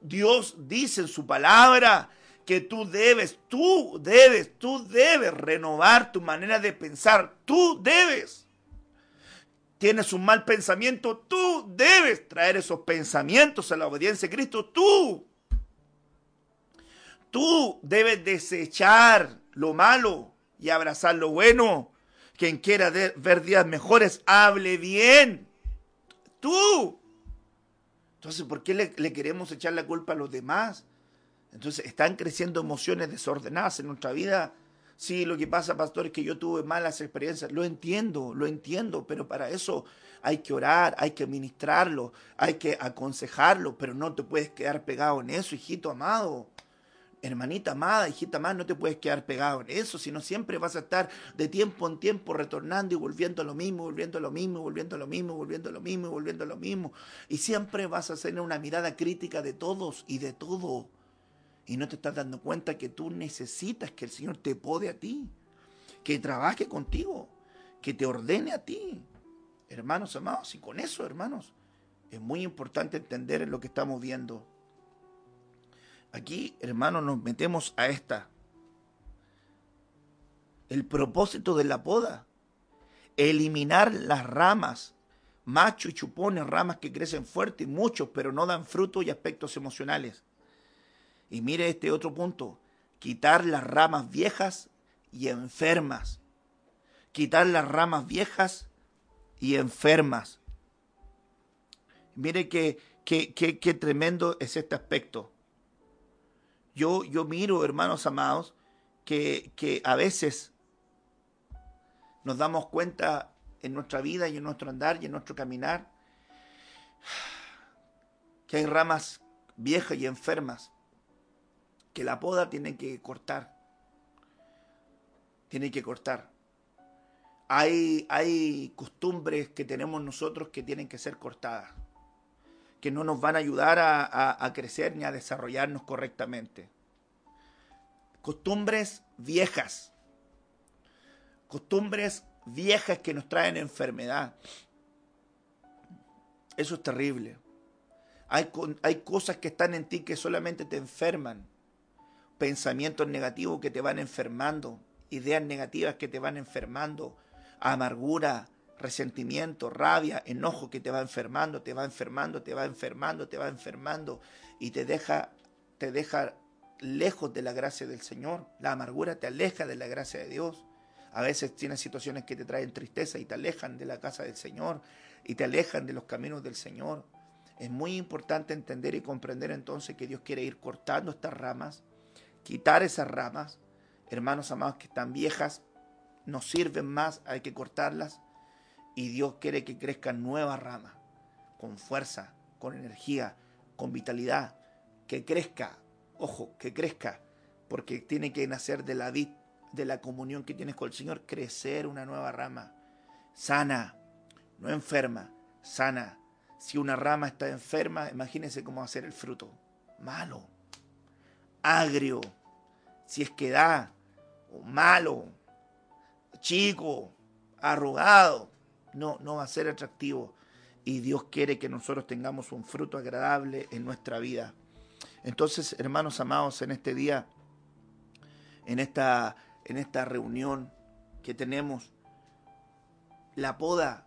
Dios dice en su palabra que tú debes, tú debes, tú debes renovar tu manera de pensar, tú debes. Tienes un mal pensamiento, tú debes traer esos pensamientos a la obediencia de Cristo, tú. Tú debes desechar lo malo y abrazar lo bueno. Quien quiera ver días mejores, hable bien. Tú. Entonces, ¿por qué le, le, queremos echar la culpa a los demás? Entonces, están creciendo emociones desordenadas en nuestra vida. Sí, lo que pasa, pastor, es que yo tuve malas experiencias. Lo entiendo, lo entiendo, pero para eso hay que orar, hay que ministrarlo, hay que aconsejarlo, pero no te puedes quedar pegado en eso, hijito amado. Hermanita amada, hijita amada, no te puedes quedar pegado en eso, sino siempre vas a estar de tiempo en tiempo retornando y volviendo a lo mismo, volviendo a lo mismo, volviendo a lo mismo, volviendo a lo mismo, volviendo a lo mismo. Y siempre vas a tener una mirada crítica de todos y de todo. Y no te estás dando cuenta que tú necesitas que el Señor te pode a ti, que trabaje contigo, que te ordene a ti. Hermanos amados, y con eso, hermanos, es muy importante entender lo que estamos viendo. Aquí, hermanos, nos metemos a esta. El propósito de la poda. Eliminar las ramas, machos y chupones, ramas que crecen fuertes, muchos, pero no dan fruto y aspectos emocionales. Y mire este otro punto. Quitar las ramas viejas y enfermas. Quitar las ramas viejas y enfermas. Mire qué, qué, qué, qué tremendo es este aspecto. Yo, yo miro, hermanos amados, que, que a veces nos damos cuenta en nuestra vida y en nuestro andar y en nuestro caminar que hay ramas viejas y enfermas que la poda tiene que cortar. Tiene que cortar. Hay, hay costumbres que tenemos nosotros que tienen que ser cortadas que no nos van a ayudar a, crecer ni a desarrollarnos correctamente. Costumbres viejas. Costumbres viejas que nos traen enfermedad. Eso es terrible. Hay, hay, cosas que están en ti que solamente te enferman. Pensamientos negativos que te van enfermando. Ideas negativas que te van enfermando. Amargura, resentimiento, rabia, enojo que te va enfermando, te va enfermando, te va enfermando, te va enfermando y te deja, te deja lejos de la gracia del Señor. La amargura te aleja de la gracia de Dios. A veces tienes situaciones que te traen tristeza y te alejan de la casa del Señor y te alejan de los caminos del Señor. Es muy importante entender y comprender entonces que Dios quiere ir cortando estas ramas, quitar esas ramas, hermanos amados que están viejas, no sirven más, hay que cortarlas y Dios quiere que crezcan nuevas ramas, con fuerza, con energía, con vitalidad, que crezca, ojo, que crezca, porque tiene que nacer de la vid, de la comunión que tienes con el Señor, crecer una nueva rama, sana, no enferma, sana. Si una rama está enferma, imagínense cómo va a ser el fruto. Malo, agrio, si es que da, malo, chico, arrugado, no, no va a ser atractivo. Y Dios quiere que nosotros tengamos un fruto agradable en nuestra vida. Entonces, hermanos amados, en este día, en esta, en esta reunión que tenemos. La poda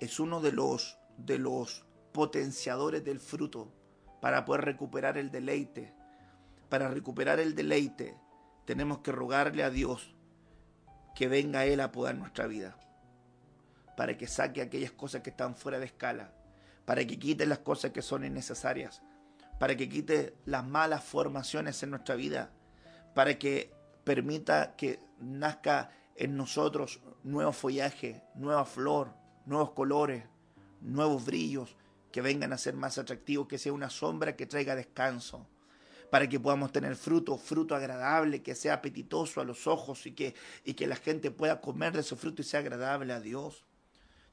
es uno de los, de los potenciadores del fruto para poder recuperar el deleite. Para recuperar el deleite tenemos que rogarle a Dios que venga Él a podar nuestra vida. Para que saque aquellas cosas que están fuera de escala. Para que quite las cosas que son innecesarias. Para que quite las malas formaciones en nuestra vida. Para que permita que nazca en nosotros nuevo follaje, nueva flor, nuevos colores, nuevos brillos que vengan a ser más atractivos, que sea una sombra que traiga descanso, para que podamos tener fruto, fruto agradable, que sea apetitoso a los ojos y que, y que la gente pueda comer de ese fruto y sea agradable a Dios.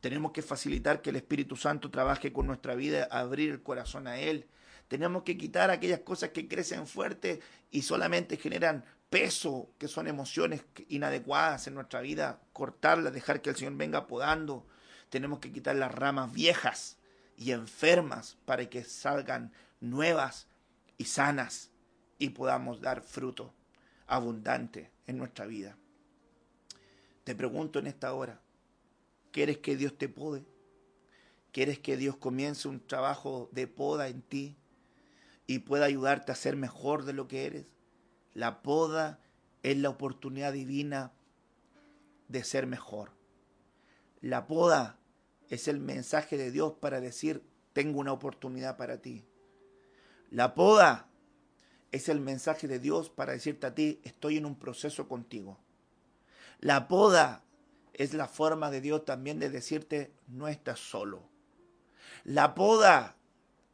Tenemos que facilitar que el Espíritu Santo trabaje con nuestra vida, abrir el corazón a Él. Tenemos que quitar aquellas cosas que crecen fuerte y solamente generan peso, que son emociones inadecuadas en nuestra vida, cortarlas, dejar que el Señor venga podando. Tenemos que quitar las ramas viejas y enfermas para que salgan nuevas y sanas y podamos dar fruto abundante en nuestra vida. Te pregunto en esta hora, ¿quieres que Dios te pode? ¿Quieres que Dios comience un trabajo de poda en ti y pueda ayudarte a ser mejor de lo que eres? La poda es la oportunidad divina de ser mejor. La poda es el mensaje de Dios para decir, tengo una oportunidad para ti. La poda es el mensaje de Dios para decirte a ti, estoy en un proceso contigo. La poda es la forma de Dios también de decirte, no estás solo. La poda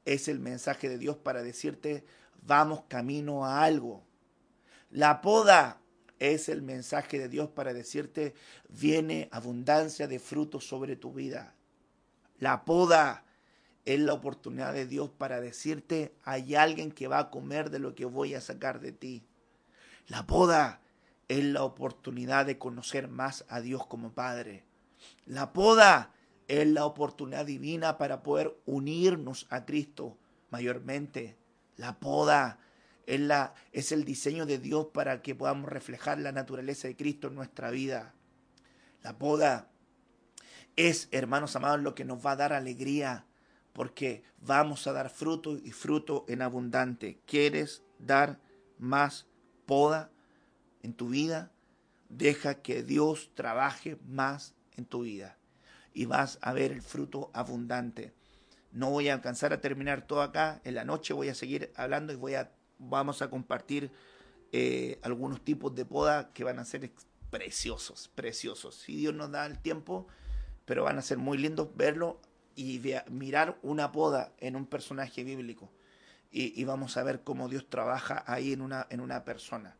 es el mensaje de Dios para decirte, vamos camino a algo. La poda es el mensaje de Dios para decirte, viene abundancia de frutos sobre tu vida. La poda es la oportunidad de Dios para decirte, hay alguien que va a comer de lo que voy a sacar de ti. La poda es la oportunidad de conocer más a Dios como Padre. La poda es la oportunidad divina para poder unirnos a Cristo mayormente. La poda es, la, es el diseño de Dios para que podamos reflejar la naturaleza de Cristo en nuestra vida. La poda es, hermanos amados, lo que nos va a dar alegría, porque vamos a dar fruto y fruto en abundante. ¿Quieres dar más poda en tu vida? Deja que Dios trabaje más en tu vida y vas a ver el fruto abundante. No voy a alcanzar a terminar todo acá. En la noche voy a seguir hablando y voy a vamos a compartir eh, algunos tipos de poda que van a ser preciosos, preciosos. Si Dios nos da el tiempo, pero van a ser muy lindos verlo y mirar una poda en un personaje bíblico. Y, vamos a ver cómo Dios trabaja ahí en una, en una persona,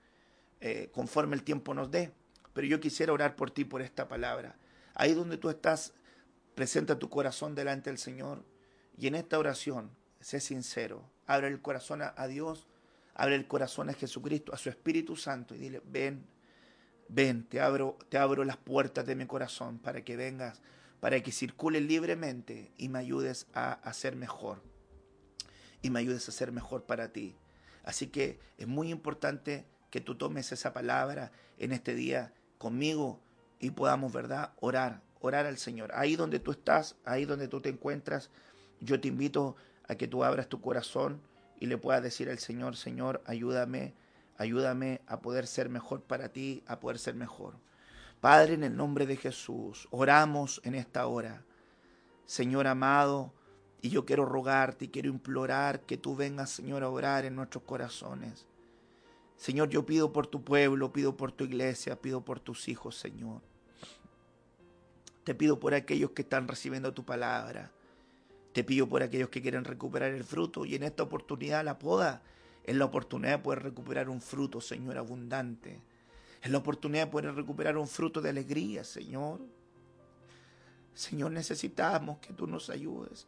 eh, conforme el tiempo nos dé. Pero yo quisiera orar por ti, por esta palabra. Ahí donde tú estás, presenta tu corazón delante del Señor y en esta oración, sé sincero, abre el corazón a Dios Abre el corazón a Jesucristo, a su Espíritu Santo y dile, ven, ven, te abro, te abro las puertas de mi corazón para que vengas, para que circules libremente y me ayudes a, ser mejor. Y me ayudes a ser mejor para ti. Así que es muy importante que tú tomes esa palabra en este día conmigo y podamos, ¿verdad?, orar, orar al Señor. Ahí donde tú estás, ahí donde tú te encuentras, yo te invito a que tú abras tu corazón y le puedas decir al Señor, Señor, ayúdame, ayúdame a poder ser mejor para ti, a poder ser mejor. Padre, en el nombre de Jesús, oramos en esta hora. Señor amado, y yo quiero rogarte y quiero implorar que tú vengas, Señor, a orar en nuestros corazones. Señor, yo pido por tu pueblo, pido por tu iglesia, pido por tus hijos, Señor. Te pido por aquellos que están recibiendo tu palabra. Te pido por aquellos que quieren recuperar el fruto y en esta oportunidad la poda es la oportunidad de poder recuperar un fruto, Señor, abundante. Es la oportunidad de poder recuperar un fruto de alegría, Señor. Señor, necesitamos que tú nos ayudes.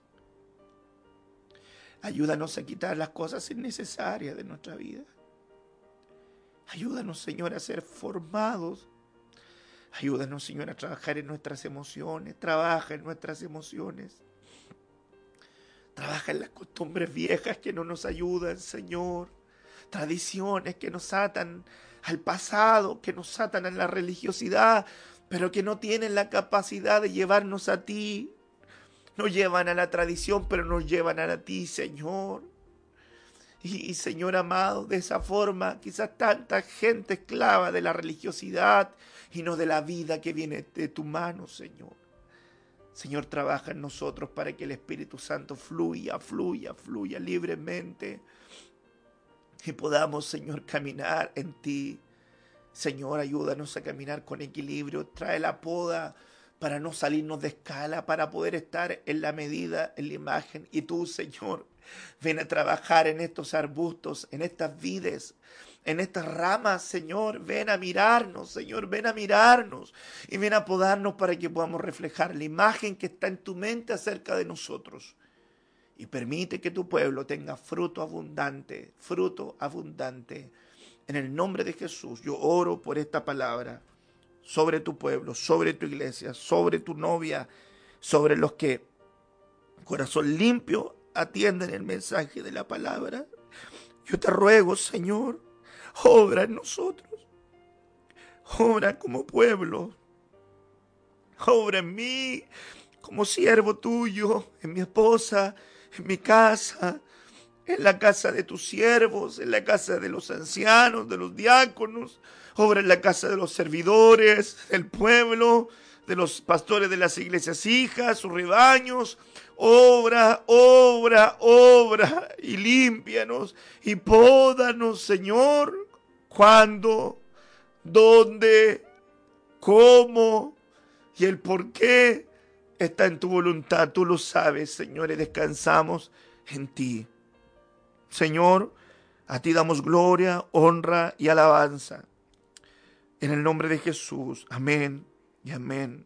Ayúdanos a quitar las cosas innecesarias de nuestra vida. Ayúdanos, Señor, a ser formados. Ayúdanos, Señor, a trabajar en nuestras emociones. Trabaja en nuestras emociones. Trabaja en las costumbres viejas que no nos ayudan, Señor. tradiciones que nos atan al pasado, que nos atan a la religiosidad, pero que no tienen la capacidad de llevarnos a ti. Nos llevan a la tradición, pero nos llevan a ti, Señor. Y, Señor amado, de esa forma, quizás tanta gente esclava de la religiosidad y no de la vida que viene de tu mano, Señor. Señor, trabaja en nosotros para que el Espíritu Santo fluya, fluya, fluya libremente y podamos, Señor, caminar en ti. Señor, ayúdanos a caminar con equilibrio. Trae la poda para no salirnos de escala, para poder estar en la medida, en la imagen. Y tú, Señor, ven a trabajar en estos arbustos, en estas vides, en estas ramas, Señor. Ven a mirarnos, Señor, ven a mirarnos y ven a podarnos para que podamos reflejar la imagen que está en tu mente acerca de nosotros y permite que tu pueblo tenga fruto abundante, fruto abundante. En el nombre de Jesús, yo oro por esta palabra sobre tu pueblo, sobre tu iglesia, sobre tu novia, sobre los que corazón limpio atienden el mensaje de la palabra. Yo te ruego, Señor, obra en nosotros, obra como pueblo, obra en mí como siervo tuyo, en mi esposa, en mi casa, en la casa de tus siervos, en la casa de los ancianos, de los diáconos, obra en la casa de los servidores, del pueblo, de los pastores de las iglesias hijas, sus rebaños. Obra, obra, obra y límpianos y pódanos, Señor, cuándo, dónde, cómo y el por qué está en tu voluntad, tú lo sabes, Señor, y descansamos en ti. Señor, a ti damos gloria, honra y alabanza. En el nombre de Jesús, amén y amén.